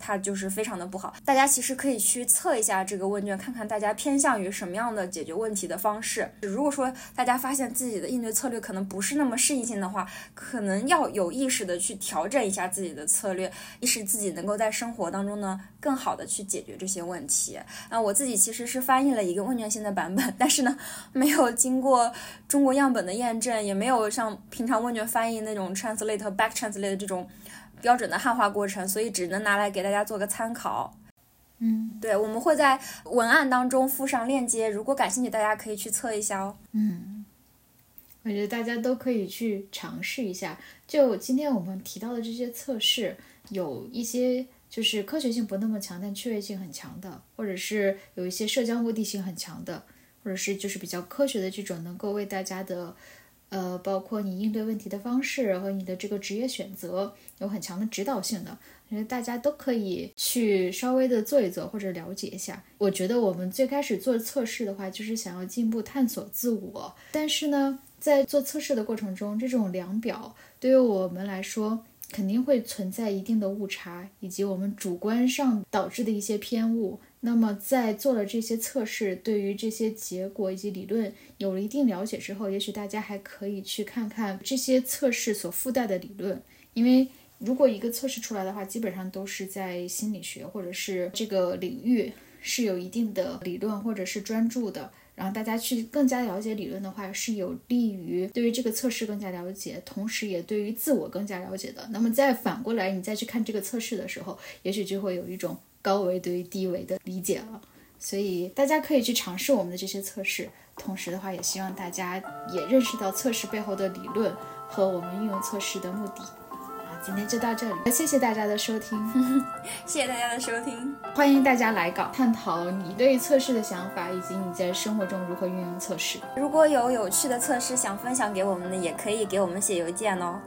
它就是非常的不好，大家其实可以去测一下这个问卷，看看大家偏向于什么样的解决问题的方式。如果说大家发现自己的应对策略可能不是那么适应性的话，可能要有意识的去调整一下自己的策略，以使自己能够在生活当中呢更好的去解决这些问题。啊，我自己其实是翻译了一个问卷性的版本，但是呢没有经过中国样本的验证，也没有像平常问卷翻译那种 translate back translate 这种。标准的汉化过程，所以只能拿来给大家做个参考。嗯，对，我们会在文案当中附上链接，如果感兴趣，大家可以去测一下哦。嗯，我觉得大家都可以去尝试一下。就今天我们提到的这些测试，有一些就是科学性不那么强，但趣味性很强的，或者是有一些社交目的性很强的，或者是就是比较科学的这种，能够为大家的。呃，包括你应对问题的方式和你的这个职业选择有很强的指导性的，我觉得大家都可以去稍微的做一做或者了解一下。我觉得我们最开始做测试的话，就是想要进一步、探索自我。但是呢，在做测试的过程中，这种量表对于我们来说肯定会存在一定的误差，以及我们主观上导致的一些偏误。那么，在做了这些测试，对于这些结果以及理论有了一定了解之后，也许大家还可以去看看这些测试所附带的理论，因为如果一个测试出来的话，基本上都是在心理学或者是这个领域是有一定的理论或者是专注的。然后大家去更加了解理论的话，是有利于对于这个测试更加了解，同时也对于自我更加了解的。那么再反过来，你再去看这个测试的时候，也许就会有一种高维对于低维的理解了。所以大家可以去尝试我们的这些测试，同时的话，也希望大家也认识到测试背后的理论和我们运用测试的目的。啊今天就到这里，谢谢大家的收听，谢谢大家的收听，欢迎大家来稿探讨你对测试的想法，以及你在生活中如何运用测试。如果有有趣的测试想分享给我们的，也可以给我们写邮件哦。